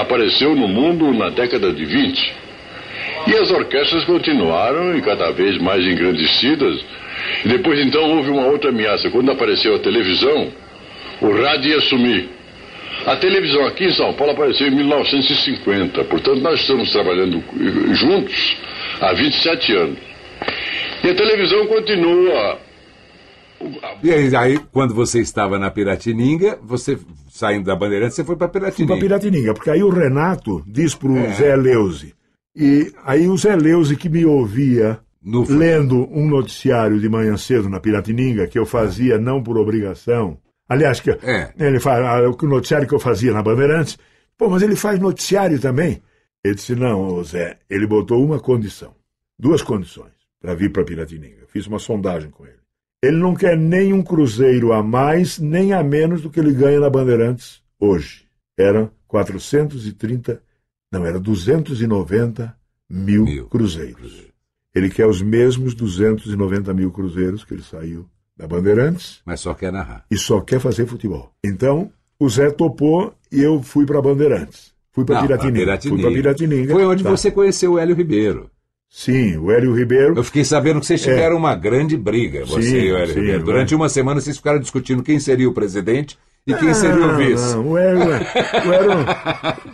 apareceu no mundo na década de 20. E as orquestras continuaram e cada vez mais engrandecidas. E depois então houve uma outra ameaça. Quando apareceu a televisão, o rádio ia sumir. A televisão aqui em São Paulo apareceu em 1950. Portanto, nós estamos trabalhando juntos há 27 anos. E a televisão continua e aí, aí, quando você estava na Piratininga, você saindo da Bandeirantes, você foi para Piratininga. Fui para Piratininga, porque aí o Renato diz pro é. Zé Leuze. E aí o Zé Leuze que me ouvia no... lendo um noticiário de manhã cedo na Piratininga, que eu fazia não por obrigação. Aliás, que é. ele faz, ah, o noticiário que eu fazia na Bandeirantes. Pô, mas ele faz noticiário também. Ele disse: não, Zé, ele botou uma condição, duas condições para vir para Piratininga. Fiz uma sondagem com ele. Ele não quer nem um cruzeiro a mais, nem a menos do que ele ganha na Bandeirantes hoje. Era 430, não, era 290 mil, mil. cruzeiros. Ele quer os mesmos 290 mil cruzeiros que ele saiu da Bandeirantes. Mas só quer narrar. E só quer fazer futebol. Então, o Zé topou e eu fui para Bandeirantes. Fui para Piratininga. Fui para Piratininga. Foi onde tá. você conheceu o Hélio Ribeiro. Sim, o Hélio Ribeiro. Eu fiquei sabendo que vocês é. tiveram é. uma grande briga, você sim, e o Hélio sim, Ribeiro. Durante uma semana vocês ficaram discutindo quem seria o presidente e quem seria o vice. Não, o Hélio, o Hélio,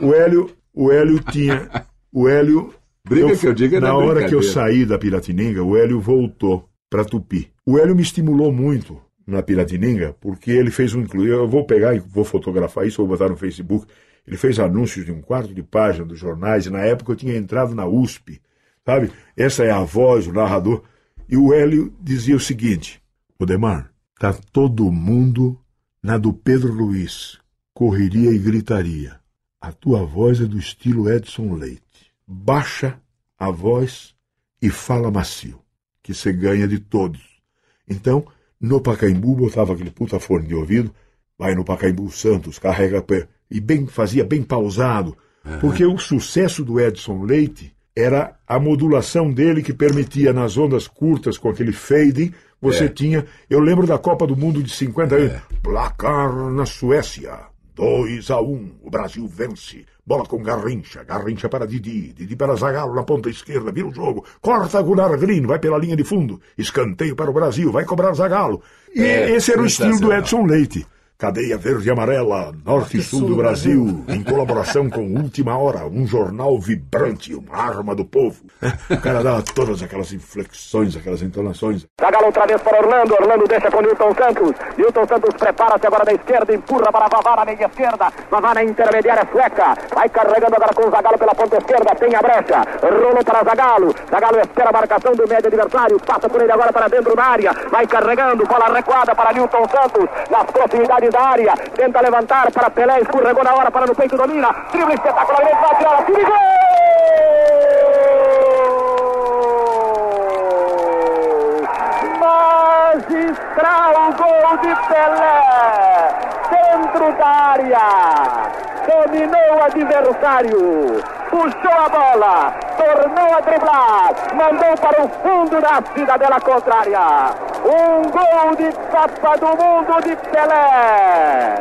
o Hélio, o Hélio tinha, o Hélio. Briga eu, que eu digo Na hora que eu saí da Piratininga, o Hélio voltou para Tupi. O Hélio me estimulou muito na Piratininga, porque ele fez um Eu vou pegar e vou fotografar isso, vou botar no Facebook. Ele fez anúncios de um quarto de página dos jornais, e na época eu tinha entrado na USP Sabe? Essa é a voz, o narrador. E o Hélio dizia o seguinte: Odemar, tá todo mundo na do Pedro Luiz. Correria e gritaria. A tua voz é do estilo Edson Leite. Baixa a voz e fala macio, que você ganha de todos. Então, no Pacaembu botava aquele puta fone de ouvido, vai no Pacaembu Santos, carrega pé, e bem fazia bem pausado, uhum. porque o sucesso do Edson Leite era a modulação dele que permitia nas ondas curtas com aquele fading, você é. tinha, eu lembro da Copa do Mundo de 50 anos, é. placar na Suécia, 2 a 1, um, o Brasil vence. Bola com Garrincha, Garrincha para Didi, Didi para Zagallo na ponta esquerda, vira o jogo, corta Gunnar Green, vai pela linha de fundo, escanteio para o Brasil, vai cobrar Zagallo. E é, esse era o estilo do Edson Leite. Cadeia Verde e Amarela, Norte e Sul do Brasil, em colaboração com Última Hora, um jornal vibrante, uma arma do povo. O cara dava todas aquelas inflexões, aquelas entonações. Zagallo outra vez para Orlando, Orlando deixa com Newton Santos. Newton Santos prepara-se agora da esquerda, empurra para Vavá na meia esquerda. Vavá na intermediária sueca. Vai carregando agora com o Zagallo pela ponta esquerda, tem a brecha. Rolou para Zagallo. Zagallo espera a marcação do médio adversário, passa por ele agora para dentro da área. Vai carregando, bola recuada para Newton Santos, nas proximidades da área, tenta levantar para Pelé, escorregou na hora para no peito, domina, drible espetacularmente, vai tirar tira gol! Magistral gol de Pelé, dentro da área, dominou o adversário, puxou a bola, tornou a driblar, mandou para o fundo da cidadela contrária. Um gol de Copa do Mundo de Pelé.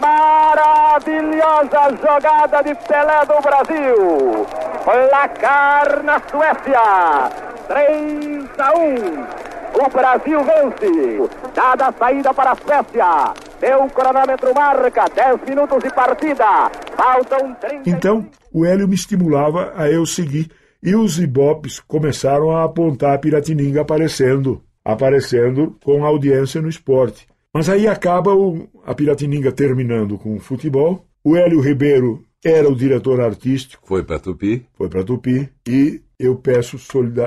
Maravilhosa jogada de Pelé do Brasil. Placar na Suécia. 3 a 1. O Brasil vence. Dada a saída para a Suécia. Seu cronômetro marca 10 minutos de partida. Faltam 30. Então, o Hélio me estimulava a eu seguir. E os ibopes começaram a apontar a Piratininga aparecendo, aparecendo com audiência no esporte. Mas aí acaba o, a Piratininga terminando com o futebol. O Hélio Ribeiro era o diretor artístico. Foi para Tupi. Foi para Tupi. E eu peço,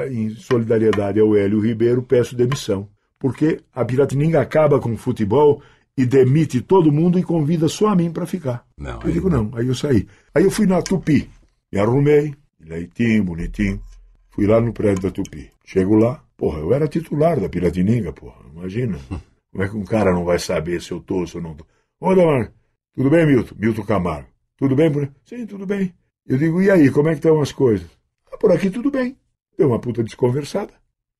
em solidariedade ao Hélio Ribeiro, peço demissão. Porque a Piratininga acaba com o futebol e demite todo mundo e convida só a mim para ficar. Não, eu digo não. não, aí eu saí. Aí eu fui na Tupi, me arrumei, leitinho, bonitinho, fui lá no prédio da Tupi. Chego lá, porra, eu era titular da Piratininga, porra, imagina. Como é que um cara não vai saber se eu tô ou se eu não tô? Ô, Damar, tudo bem, Milton? Milton Camargo. Tudo bem? Por... Sim, tudo bem. Eu digo, e aí, como é que estão as coisas? Ah, por aqui tudo bem. Deu uma puta desconversada.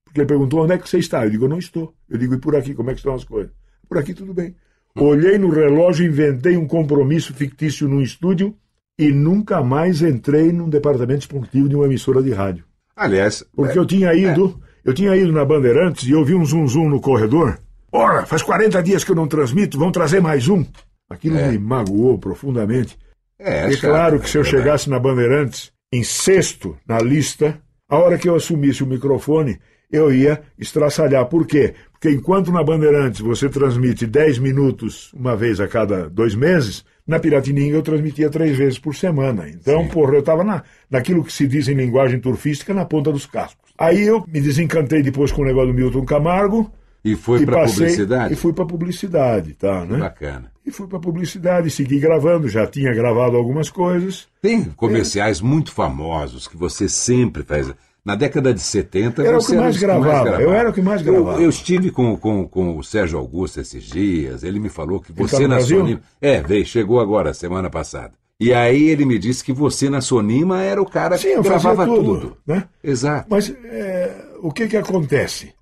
Porque ele perguntou onde é que você está. Eu digo, eu não estou. Eu digo, e por aqui, como é que estão as coisas? Por aqui tudo bem. Olhei no relógio, inventei um compromisso fictício num estúdio e nunca mais entrei num departamento esportivo de uma emissora de rádio. Aliás, porque é, eu tinha ido, é. eu tinha ido na Bandeirantes e ouvi um zum zum no corredor. Ora, faz 40 dias que eu não transmito, vão trazer mais um. Aquilo é. me magoou profundamente. É, é claro que se eu chegasse na Bandeirantes em sexto na lista, a hora que eu assumisse o microfone, eu ia estraçalhar. Por quê? Porque enquanto na Bandeirantes você transmite 10 minutos uma vez a cada dois meses, na Piratininga eu transmitia três vezes por semana. Então, Sim. porra, eu estava na, naquilo que se diz em linguagem turfística, na ponta dos cascos. Aí eu me desencantei depois com o negócio do Milton Camargo. E foi para publicidade? E fui para publicidade, tá, né? Bacana. E fui para publicidade, segui gravando, já tinha gravado algumas coisas. Tem comerciais é. muito famosos que você sempre faz na década de 70, era o que mais, gravava. mais gravava. Eu era o que mais gravava. Eu, eu estive com, com, com o Sérgio Augusto esses dias. Ele me falou que você tá na Sonima. É, veio, chegou agora, semana passada. E aí ele me disse que você na Sonima era o cara Sim, que gravava tudo, tudo. Né? Exato. Mas é, o que que acontece?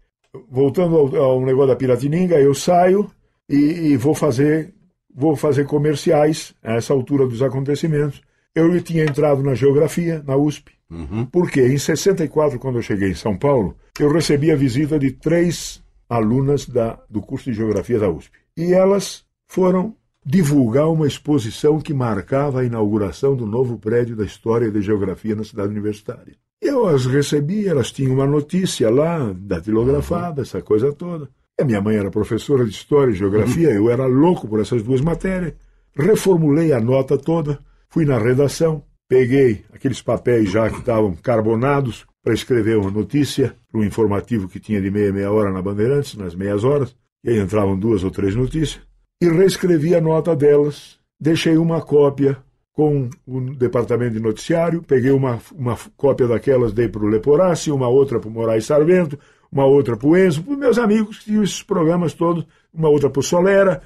Voltando ao, ao, negócio da Piratininga, eu saio e, e vou fazer vou fazer comerciais a essa altura dos acontecimentos. Eu tinha entrado na geografia, na USP. Uhum. Porque em 64, quando eu cheguei em São Paulo, eu recebi a visita de três alunas da, do curso de Geografia da USP. E elas foram divulgar uma exposição que marcava a inauguração do novo prédio da História e da Geografia na cidade universitária. Eu as recebi, elas tinham uma notícia lá, datilografada, uhum. essa coisa toda. E a minha mãe era professora de História e Geografia, uhum. eu era louco por essas duas matérias. Reformulei a nota toda, fui na redação, Peguei aqueles papéis já que estavam carbonados para escrever uma notícia para um informativo que tinha de meia meia hora na Bandeirantes, nas meias horas, e aí entravam duas ou três notícias, e reescrevi a nota delas. Deixei uma cópia com o departamento de noticiário, peguei uma, uma cópia daquelas, dei para o Leporassi, uma outra para o Moraes Sarvento, uma outra para o Enzo, para os meus amigos que tinham esses programas todos, uma outra para o Solera.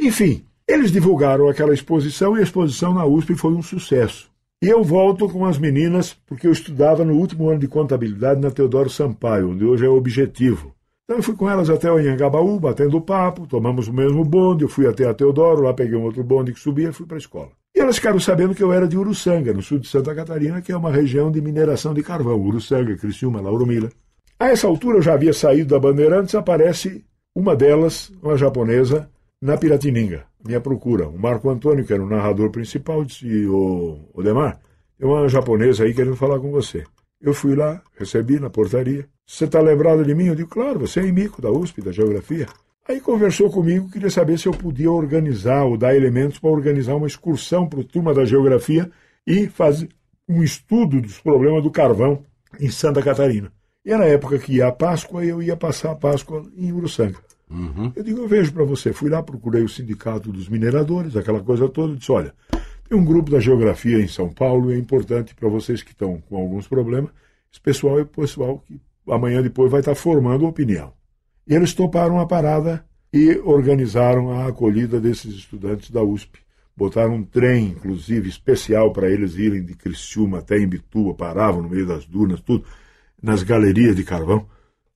Enfim, eles divulgaram aquela exposição e a exposição na USP foi um sucesso. E eu volto com as meninas, porque eu estudava no último ano de contabilidade na Teodoro Sampaio, onde hoje é o objetivo. Então eu fui com elas até o Anhangabaú, batendo papo, tomamos o mesmo bonde, eu fui até a Teodoro, lá peguei um outro bonde que subia e fui para a escola. E elas ficaram sabendo que eu era de Uruçanga, no sul de Santa Catarina, que é uma região de mineração de carvão. Uruçanga, Criciúma, Lauromila. A essa altura eu já havia saído da Bandeirantes, aparece uma delas, uma japonesa, na Piratininga minha procura. O Marco Antônio, que era o narrador principal, disse: ô Demar, tem uma japonesa aí querendo falar com você. Eu fui lá, recebi na portaria. Você está lembrado de mim? Eu digo: Claro, você é Mico, da USP, da Geografia. Aí conversou comigo, queria saber se eu podia organizar ou dar elementos para organizar uma excursão para a turma da Geografia e fazer um estudo dos problemas do carvão em Santa Catarina. E era a época que ia a Páscoa e eu ia passar a Páscoa em Uruçanga. Uhum. Eu digo, eu vejo para você. Fui lá, procurei o sindicato dos mineradores, aquela coisa toda, disse, olha, tem um grupo da geografia em São Paulo, é importante para vocês que estão com alguns problemas. Esse pessoal é o pessoal que amanhã depois vai estar formando opinião. E eles toparam a parada e organizaram a acolhida desses estudantes da USP. Botaram um trem, inclusive, especial para eles irem de Criciúma até Imbituba, paravam no meio das dunas, tudo, nas galerias de carvão.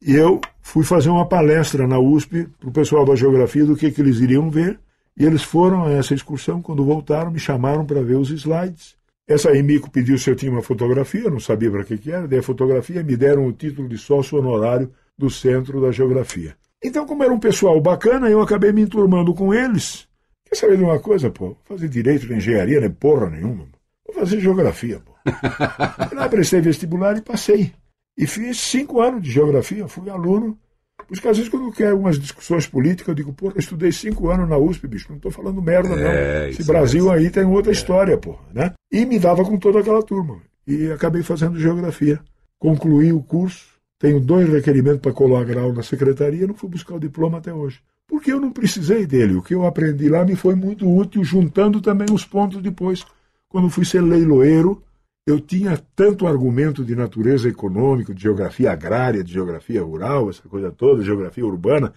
E eu fui fazer uma palestra na USP para o pessoal da geografia do que, que eles iriam ver. E eles foram a essa excursão. Quando voltaram, me chamaram para ver os slides. Essa aí, Mico pediu se eu tinha uma fotografia, não sabia para que, que era, dei a fotografia, me deram o título de sócio honorário do Centro da Geografia. Então, como era um pessoal bacana, eu acabei me enturmando com eles. Quer saber de uma coisa, pô? Fazer direito de engenharia, nem porra nenhuma. Vou fazer geografia, pô. lá prestei vestibular e passei. E fiz cinco anos de geografia, fui aluno, Por isso que às vezes quando eu quero umas discussões políticas, eu digo, pô, eu estudei cinco anos na USP, bicho, não estou falando merda, não. É, Esse isso Brasil aí tem outra história, porra, né? E me dava com toda aquela turma. E acabei fazendo geografia. Concluí o curso, tenho dois requerimentos para colar grau na secretaria, não fui buscar o diploma até hoje. Porque eu não precisei dele. O que eu aprendi lá me foi muito útil, juntando também os pontos depois. Quando fui ser leiloeiro, eu tinha tanto argumento de natureza econômica, de geografia agrária, de geografia rural, essa coisa toda, geografia urbana,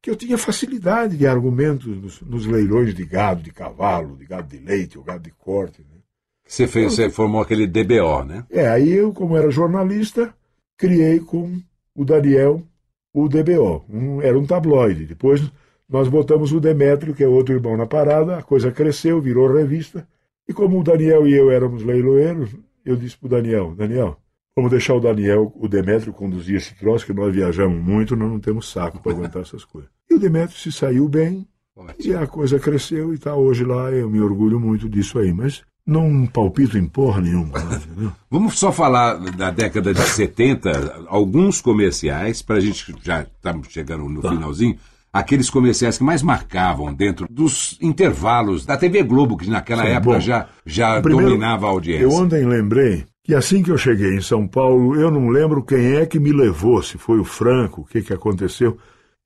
que eu tinha facilidade de argumentos nos, nos leilões de gado, de cavalo, de gado de leite, ou gado de corte. Né? Você, fez, você formou aquele DBO, né? É, aí eu, como era jornalista, criei com o Daniel o DBO. Um, era um tabloide. Depois nós botamos o Demétrio, que é outro irmão na parada, a coisa cresceu, virou revista. E como o Daniel e eu éramos leiloeiros, eu disse para o Daniel, Daniel, vamos deixar o Daniel, o Demétrio conduzir esse troço, que nós viajamos muito, nós não temos saco para aguentar essas coisas. E o Demétrio se saiu bem, Ótimo. e a coisa cresceu e está hoje lá, eu me orgulho muito disso aí. Mas não palpito em porra nenhuma. né? Vamos só falar da década de 70, alguns comerciais, para a gente já estamos chegando no finalzinho, aqueles comerciais que mais marcavam dentro dos intervalos da TV Globo, que naquela Sim, época bom. já, já Primeiro, dominava a audiência. Eu ontem lembrei que assim que eu cheguei em São Paulo, eu não lembro quem é que me levou, se foi o Franco, o que, que aconteceu.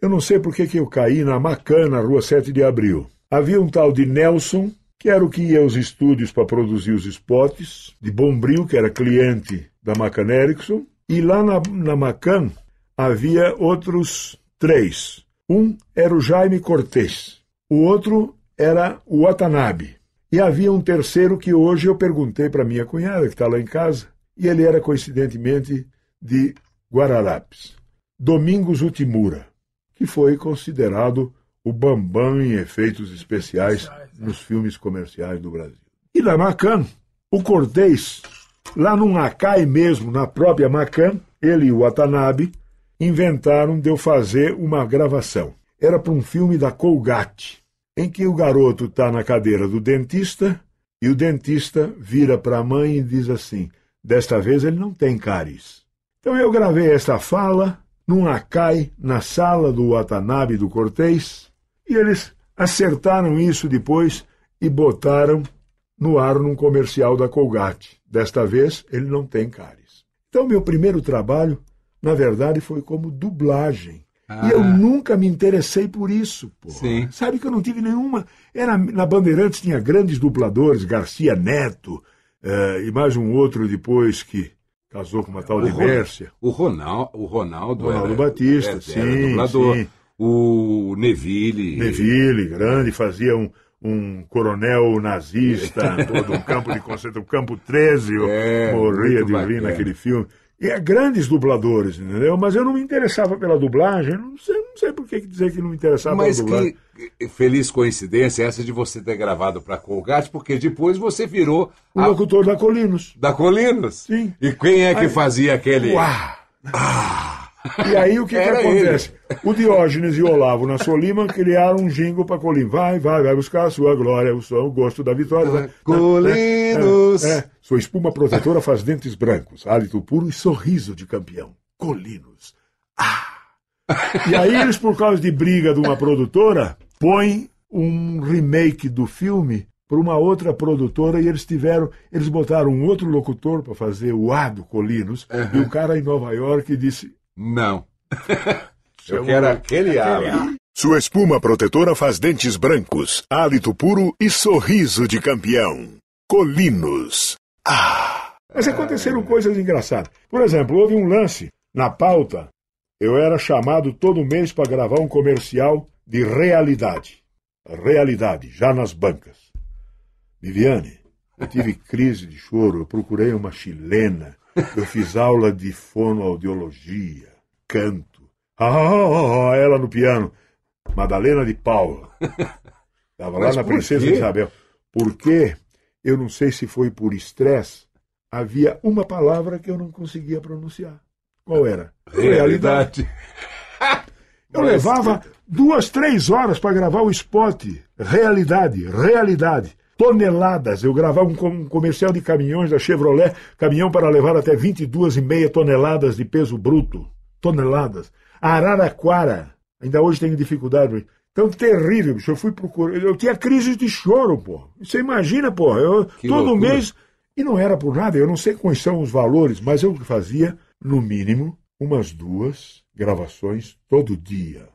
Eu não sei por que, que eu caí na Macana, rua 7 de abril. Havia um tal de Nelson, que era o que ia aos estúdios para produzir os spots, de Bombril, que era cliente da Macan Erickson, e lá na, na Macan havia outros três. Um era o Jaime Cortez, o outro era o Watanabe. E havia um terceiro que hoje eu perguntei para minha cunhada, que está lá em casa, e ele era coincidentemente de Guararapes. Domingos Utimura, que foi considerado o bambam em efeitos especiais nos filmes comerciais do Brasil. E na Macan, o Cortez, lá num Acai mesmo, na própria Macan, ele e o Watanabe inventaram de eu fazer uma gravação. Era para um filme da Colgate, em que o garoto está na cadeira do dentista e o dentista vira para a mãe e diz assim: desta vez ele não tem cáries. Então eu gravei esta fala num Acai na sala do Watanabe do Cortez e eles acertaram isso depois e botaram no ar num comercial da Colgate. Desta vez ele não tem cáries. Então meu primeiro trabalho, na verdade, foi como dublagem. E eu nunca me interessei por isso, pô. Sabe que eu não tive nenhuma. Era na Bandeirantes tinha grandes dubladores, Garcia Neto eh, e mais um outro depois que casou com uma tal de Ron- Mércia. O Ronaldo, o Ronaldo, Ronaldo era- Batista, era- sim, era dublador. sim. O Neville. Neville, grande, fazia um, um coronel nazista, todo um campo de concentração, campo 13, eu É, morria de rir naquele filme. E é grandes dubladores, entendeu? Mas eu não me interessava pela dublagem, não sei, não sei por que dizer que não me interessava Mas pela dublagem. que feliz coincidência essa de você ter gravado para Colgate, porque depois você virou O a- locutor da Colinos. da Colinos. Sim. E quem é que Aí- fazia aquele. Uá! E aí o que, que acontece? O Diógenes e o Olavo na Solima criaram um jingle para Colim. Vai, vai, vai buscar a sua glória, o som, o gosto da vitória. vai. Colinos. É, é. Sua espuma protetora faz dentes brancos, hálito puro e sorriso de campeão. Colinos. Ah! E aí eles, por causa de briga de uma produtora, põem um remake do filme para uma outra produtora e eles tiveram, eles botaram um outro locutor para fazer o A do Colinos e o cara em Nova York disse Não. Eu quero aquele ala. Sua espuma protetora faz dentes brancos, hálito puro e sorriso de campeão. Colinos. Mas aconteceram coisas engraçadas. Por exemplo, houve um lance na pauta. Eu era chamado todo mês para gravar um comercial de realidade. Realidade, já nas bancas. Viviane, eu tive crise de choro, eu procurei uma chilena, eu fiz aula de fonoaudiologia, canto. Ah, ah, ah, ela no piano. Madalena de Paula. Estava lá na Princesa? Isabel. Porque, eu não sei se foi por estresse, havia uma palavra que eu não conseguia pronunciar. Qual era? Realidade. Eu Mas- levava duas, três horas para gravar o spot. Realidade, realidade. Toneladas. Eu gravava um, com- comercial de caminhões da Chevrolet, caminhão para levar até 22,5 toneladas de peso bruto. toneladas. Araraquara, ainda hoje tenho dificuldade. Então, terrível, bicho. Eu fui procurar. Eu tinha crise de choro, pô. Você imagina, pô. Eu, Que todo loucura. mês. E não era por nada, eu não sei quais são os valores, mas eu fazia, no mínimo, umas duas gravações todo dia.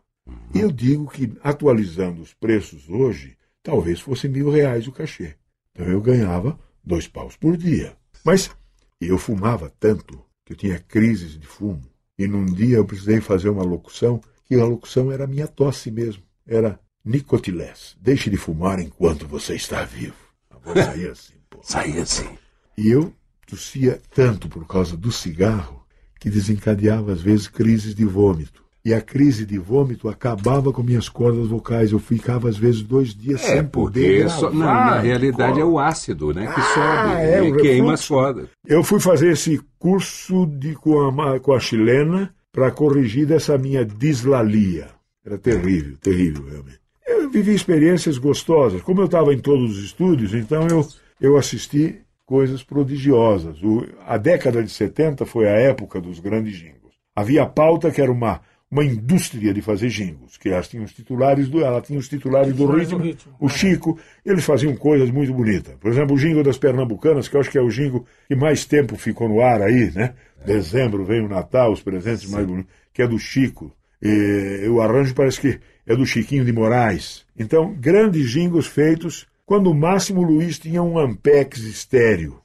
E eu digo que, atualizando os preços hoje, talvez fosse mil reais o cachê. Então eu ganhava dois paus por dia. Mas eu fumava tanto que eu tinha crises de fumo. E num dia eu precisei fazer uma locução, que a locução era a minha tosse mesmo. Era Nicotilés. Deixe de fumar enquanto você está vivo. A voz saía assim. Pô. Saía assim. E eu tossia tanto por causa do cigarro que desencadeava às vezes crises de vômito. E a crise de vômito acabava com minhas cordas vocais. Eu ficava às vezes dois dias É, sem poder só- não, na realidade é o ácido, né? Que sobe é, e o queima as cordas. Eu fui fazer esse curso de, com, a, com a chilena para corrigir dessa minha dislalia. Era terrível, terrível realmente. Eu vivi experiências gostosas. Como eu estava em todos os estúdios, então eu, eu assisti coisas prodigiosas. O- a década de 70 foi a época dos grandes jingles. Havia a pauta que era uma, uma indústria de fazer jingles, que elas tinham os titulares do, ela tinha os titulares do ritmo, ritmo, o Chico, eles faziam coisas muito bonitas. Por exemplo, o jingle das Pernambucanas, que eu acho que é o jingle que mais tempo ficou no ar aí, né? Dezembro vem o Natal, os presentes mais bonitos, que é do Chico. E, o arranjo parece que é do Chiquinho de Moraes. Então, grandes jingles feitos quando o Máximo Luiz tinha um Ampex estéreo.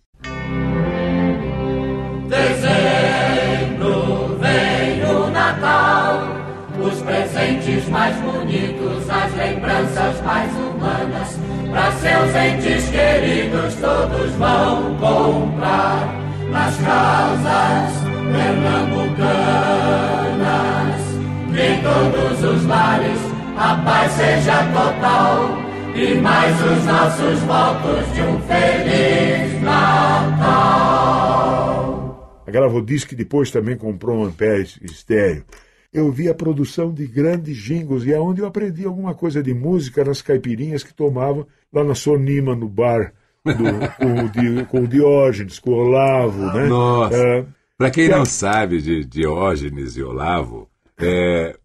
Presentes mais bonitos, as lembranças mais humanas. Para seus entes queridos, todos vão comprar nas casas pernambucanas. Que em todos os lares a paz seja total e mais os nossos votos de um feliz Natal. A Gravodisc depois também comprou um Ampex estéreo. Eu vi a produção de grandes jingles e é onde eu aprendi alguma coisa de música nas caipirinhas que tomava lá na Sonima, no bar, do- com, o Di- com o Diógenes, com o Olavo, né? Nossa. É, Para quem não sabe de Diógenes e Olavo, é,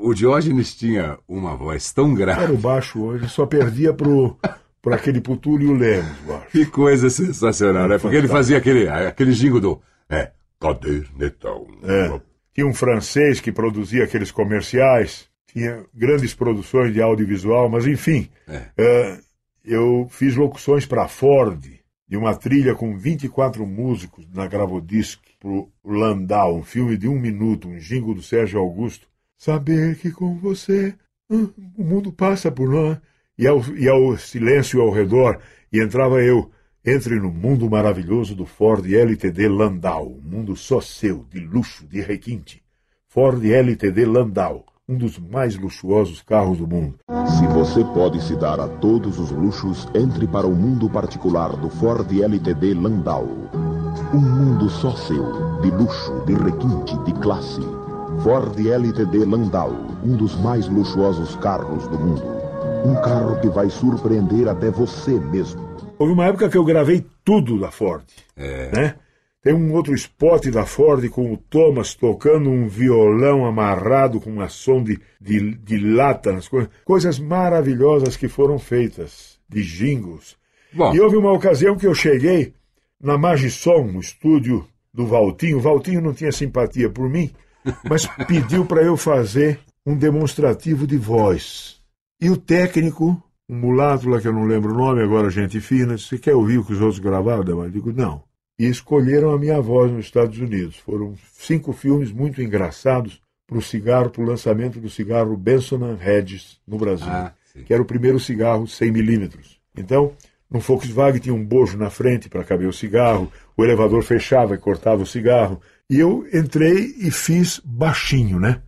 o Diógenes tinha uma voz tão grave. Era o baixo hoje, só perdia pro, pro aquele pro Túlio Lemos. Que coisa sensacional, né? Porque ele fazia aquele, aquele jingo do. É, cadernetão. É. Tinha um francês que produzia aqueles comerciais, tinha grandes produções de audiovisual, mas enfim, é, eu fiz locuções para Ford, de uma trilha com 24 músicos na Gravodisc, pro Landau, um filme de um minuto, um jingo do Sérgio Augusto. Saber que com você ah, o mundo passa por nós. E ao, e ao silêncio ao redor, e entrava eu. Entre no mundo maravilhoso do Ford LTD Landau, um mundo só seu, de luxo, de requinte. Ford LTD Landau, um dos mais luxuosos carros do mundo. Se você pode se dar a todos os luxos, entre para o mundo particular do Ford LTD Landau. Um mundo só seu, de luxo, de requinte, de classe. Ford LTD Landau, um dos mais luxuosos carros do mundo. Um carro que vai surpreender até você mesmo. Houve uma época que eu gravei tudo da Ford. Né? Tem um outro spot da Ford com o Thomas tocando um violão amarrado com uma som de, de, de lata, nas coisas, coisas maravilhosas que foram feitas, de jingles. Bom. E houve uma ocasião que eu cheguei na Magisson, no estúdio do Valtinho. O Valtinho não tinha simpatia por mim, mas pediu para eu fazer um demonstrativo de voz. E o técnico, um mulato lá que eu não lembro o nome, agora gente fina, você quer ouvir o que os outros gravaram? Eu digo, não. E escolheram a minha voz nos Estados Unidos. Foram cinco filmes muito engraçados para o cigarro, para o lançamento do cigarro Benson Hedges no Brasil, Ah, que era o primeiro cigarro 100 milímetros. Então, no Volkswagen tinha um bojo na frente para caber o cigarro, o elevador fechava e cortava o cigarro. E eu entrei e fiz baixinho, né?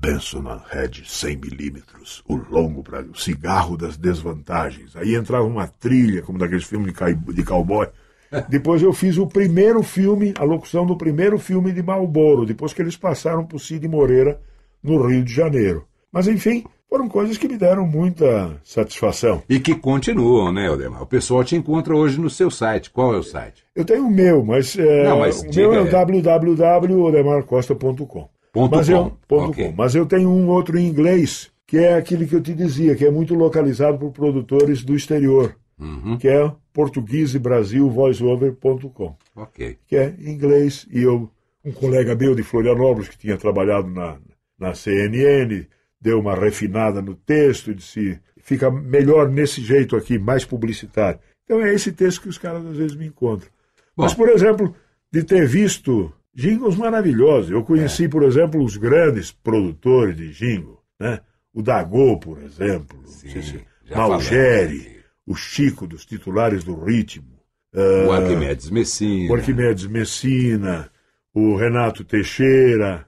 Benson Hedge 100 milímetros, o longo para o cigarro das desvantagens. Aí entrava uma trilha, como daqueles filmes de, cowboy. Depois eu fiz o primeiro filme, a locução do primeiro filme de Marlboro, depois que eles passaram por Cid Moreira no Rio de Janeiro. Mas enfim, foram coisas que me deram muita satisfação. E que continuam, né, Odemar? O pessoal te encontra hoje no seu site. Qual é o site? Eu tenho o meu, mas, é, Não, mas o meu é www.odemarcosta.com. Ponto mas, com. Eu, ponto Ok. com. mas eu tenho um outro em inglês, que é aquele que eu te dizia, que é muito localizado por produtores do exterior, Uhum. que é portuguesebrasilvoiceover.com, Ok. que é em inglês. E eu, um colega meu de Florianópolis, que tinha trabalhado na, na CNN, deu uma refinada no texto e disse: fica melhor nesse jeito aqui, mais publicitário. Então é esse texto que os caras às vezes me encontram. Mas, por exemplo, de ter visto jingles maravilhosos. Eu conheci, por exemplo, os grandes produtores de jingle, né? O Dagô, por exemplo, sei se- Malgeri, o Chico dos titulares do ritmo. O ah, Arquimedes Messina. o Arquimedes Messina, o Renato Teixeira,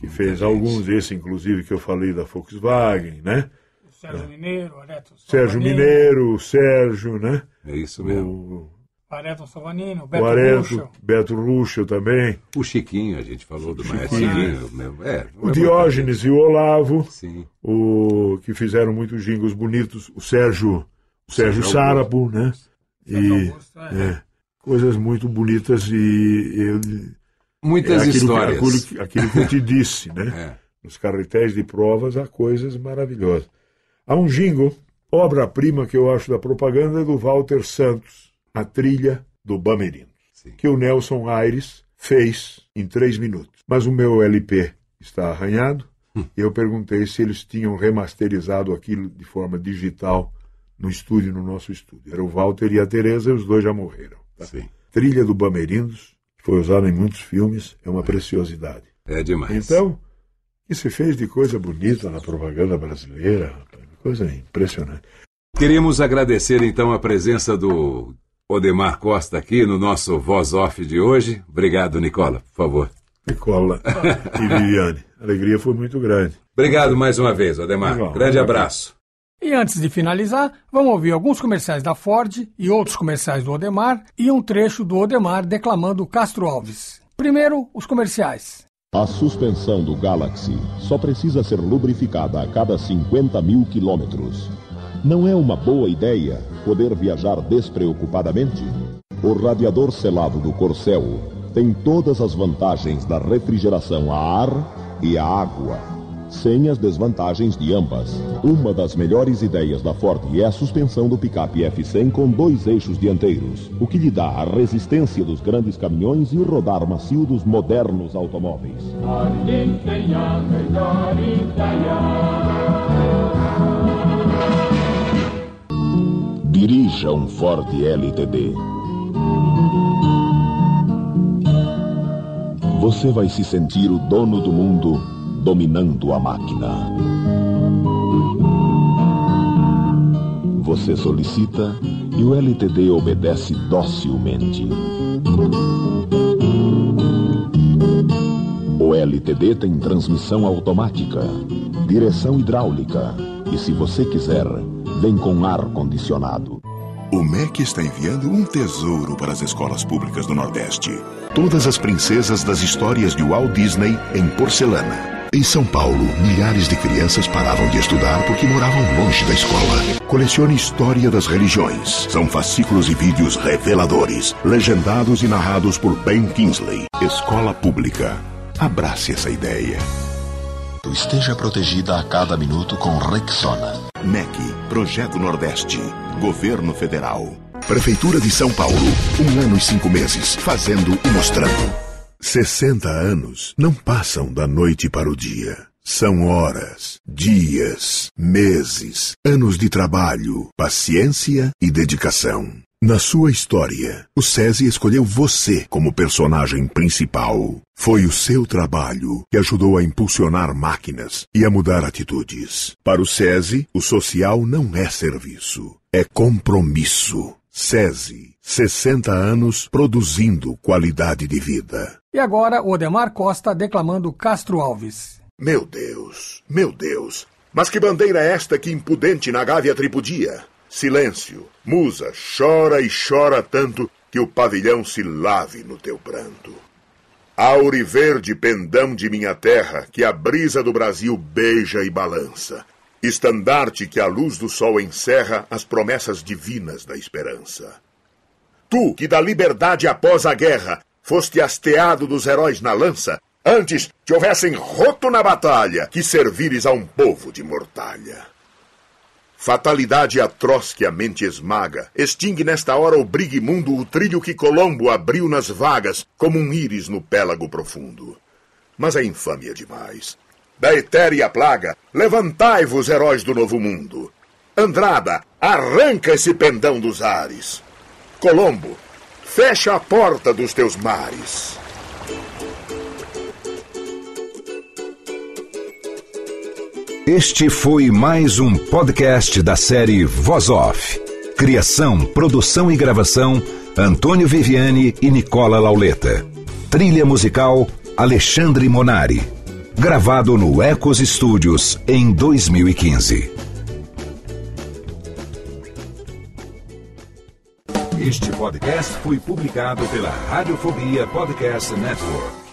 que fez alguns desses, inclusive, que eu falei da Volkswagen, né? Sérgio Mineiro, Areto Sérgio Mineiro, o Sérgio, né? É isso mesmo. Areto Savanini, o O, Beto Areto, Ruschel. Beto Ruschel também. O Chiquinho, a gente falou do. Chiquinho. meu, É, O Diógenes e o Olavo, Sim. o que fizeram muitos jingles bonitos, o Sérgio, o Sérgio Sérgio Sárapo, né? E é, coisas muito bonitas e eu, Muitas é que- histórias. aquilo, que- aquilo que eu te disse, né? É. Nos carretéis de provas há coisas maravilhosas. Há um jingle, obra-prima que eu acho da propaganda é do Walter Santos, a trilha do Bamerindo, que o Nelson Aires fez em três minutos. Mas o meu LP está arranhado Hum. e eu perguntei se eles tinham remasterizado aquilo de forma digital no estúdio, no nosso estúdio. Era o Walter e a Tereza, e os dois já morreram. tá? Trilha do Bamerindos, que foi usada em muitos filmes, é uma preciosidade. É demais. Então, o que se fez de coisa bonita na propaganda brasileira, coisa impressionante. Queremos agradecer então a presença do Odemar Costa aqui no nosso Voz Off de hoje. Obrigado, Nicola, por favor. Nicola e Viviane, a alegria foi muito grande. Obrigado mais uma vez, Odemar. Legal. Grande abraço. E antes de finalizar, vamos ouvir alguns comerciais da Ford e outros comerciais do Odemar e um trecho do Odemar declamando Castro Alves. Primeiro, os comerciais. A suspensão do Galaxy só precisa ser lubrificada a cada 50 mil quilômetros. Não é uma boa ideia poder viajar despreocupadamente? O radiador selado do Corcel tem todas as vantagens da refrigeração a ar e a água, sem as desvantagens de ambas. Uma das melhores ideias da Ford é a suspensão do picape F100 com dois eixos dianteiros, o que lhe dá a resistência dos grandes caminhões e o rodar macio dos modernos automóveis. Dirija um Ford LTD. Você vai se sentir o dono do mundo dominando a máquina. Você solicita e o LTD obedece docilmente. O LTD tem transmissão automática, direção hidráulica e, se você quiser, vem com ar condicionado. O MEC está enviando um tesouro para as escolas públicas do Nordeste. Todas as princesas das histórias de Walt Disney em porcelana. Em São Paulo, milhares de crianças paravam de estudar porque moravam longe da escola. Colecione História das Religiões. São fascículos e vídeos reveladores, legendados e narrados por Ben Kingsley. Escola Pública. Abrace essa ideia. Esteja protegida a cada minuto com Rexona. MEC, Projeto Nordeste, Governo Federal. Prefeitura de São Paulo, um ano e cinco meses, fazendo e mostrando. 60 anos não passam da noite para o dia. São horas, dias, meses, anos de trabalho, paciência e dedicação. Na sua história, o SESI escolheu você como personagem principal. Foi o seu trabalho que ajudou a impulsionar máquinas e a mudar atitudes. Para o SESI, o social não é serviço, é compromisso. SESI, 60 anos produzindo qualidade de vida. E agora, o Odemar Costa declamando Castro Alves. Meu Deus, meu Deus. Mas que bandeira é esta que impudente na gávea tripudia? Silêncio. Musa, chora e chora tanto que o pavilhão se lave no teu pranto. Auriverde pendão de minha terra, que a brisa do Brasil beija e balança. Estandarte que a luz do sol encerra as promessas divinas da esperança. Tu, que da liberdade após a guerra foste hasteado dos heróis na lança, Antes te houvessem roto na batalha que servires a um povo de mortalha. Fatalidade atroz que a mente esmaga, extingue nesta hora o briguimundo o trilho que Colombo abriu nas vagas, como um íris no pélago profundo. Mas é infâmia demais. Da etérea plaga, levantai-vos, heróis do novo mundo. Andrada, arranca esse pendão dos ares. Colombo, fecha a porta dos teus mares. Este foi mais um podcast da série Voz Off. Criação, produção e gravação: Antônio Viviane e Nicola Lauleta. Trilha musical: Alexandre Monari. Gravado no Ecos Studios em 2015. Este podcast foi publicado pela Radiofobia Podcast Network.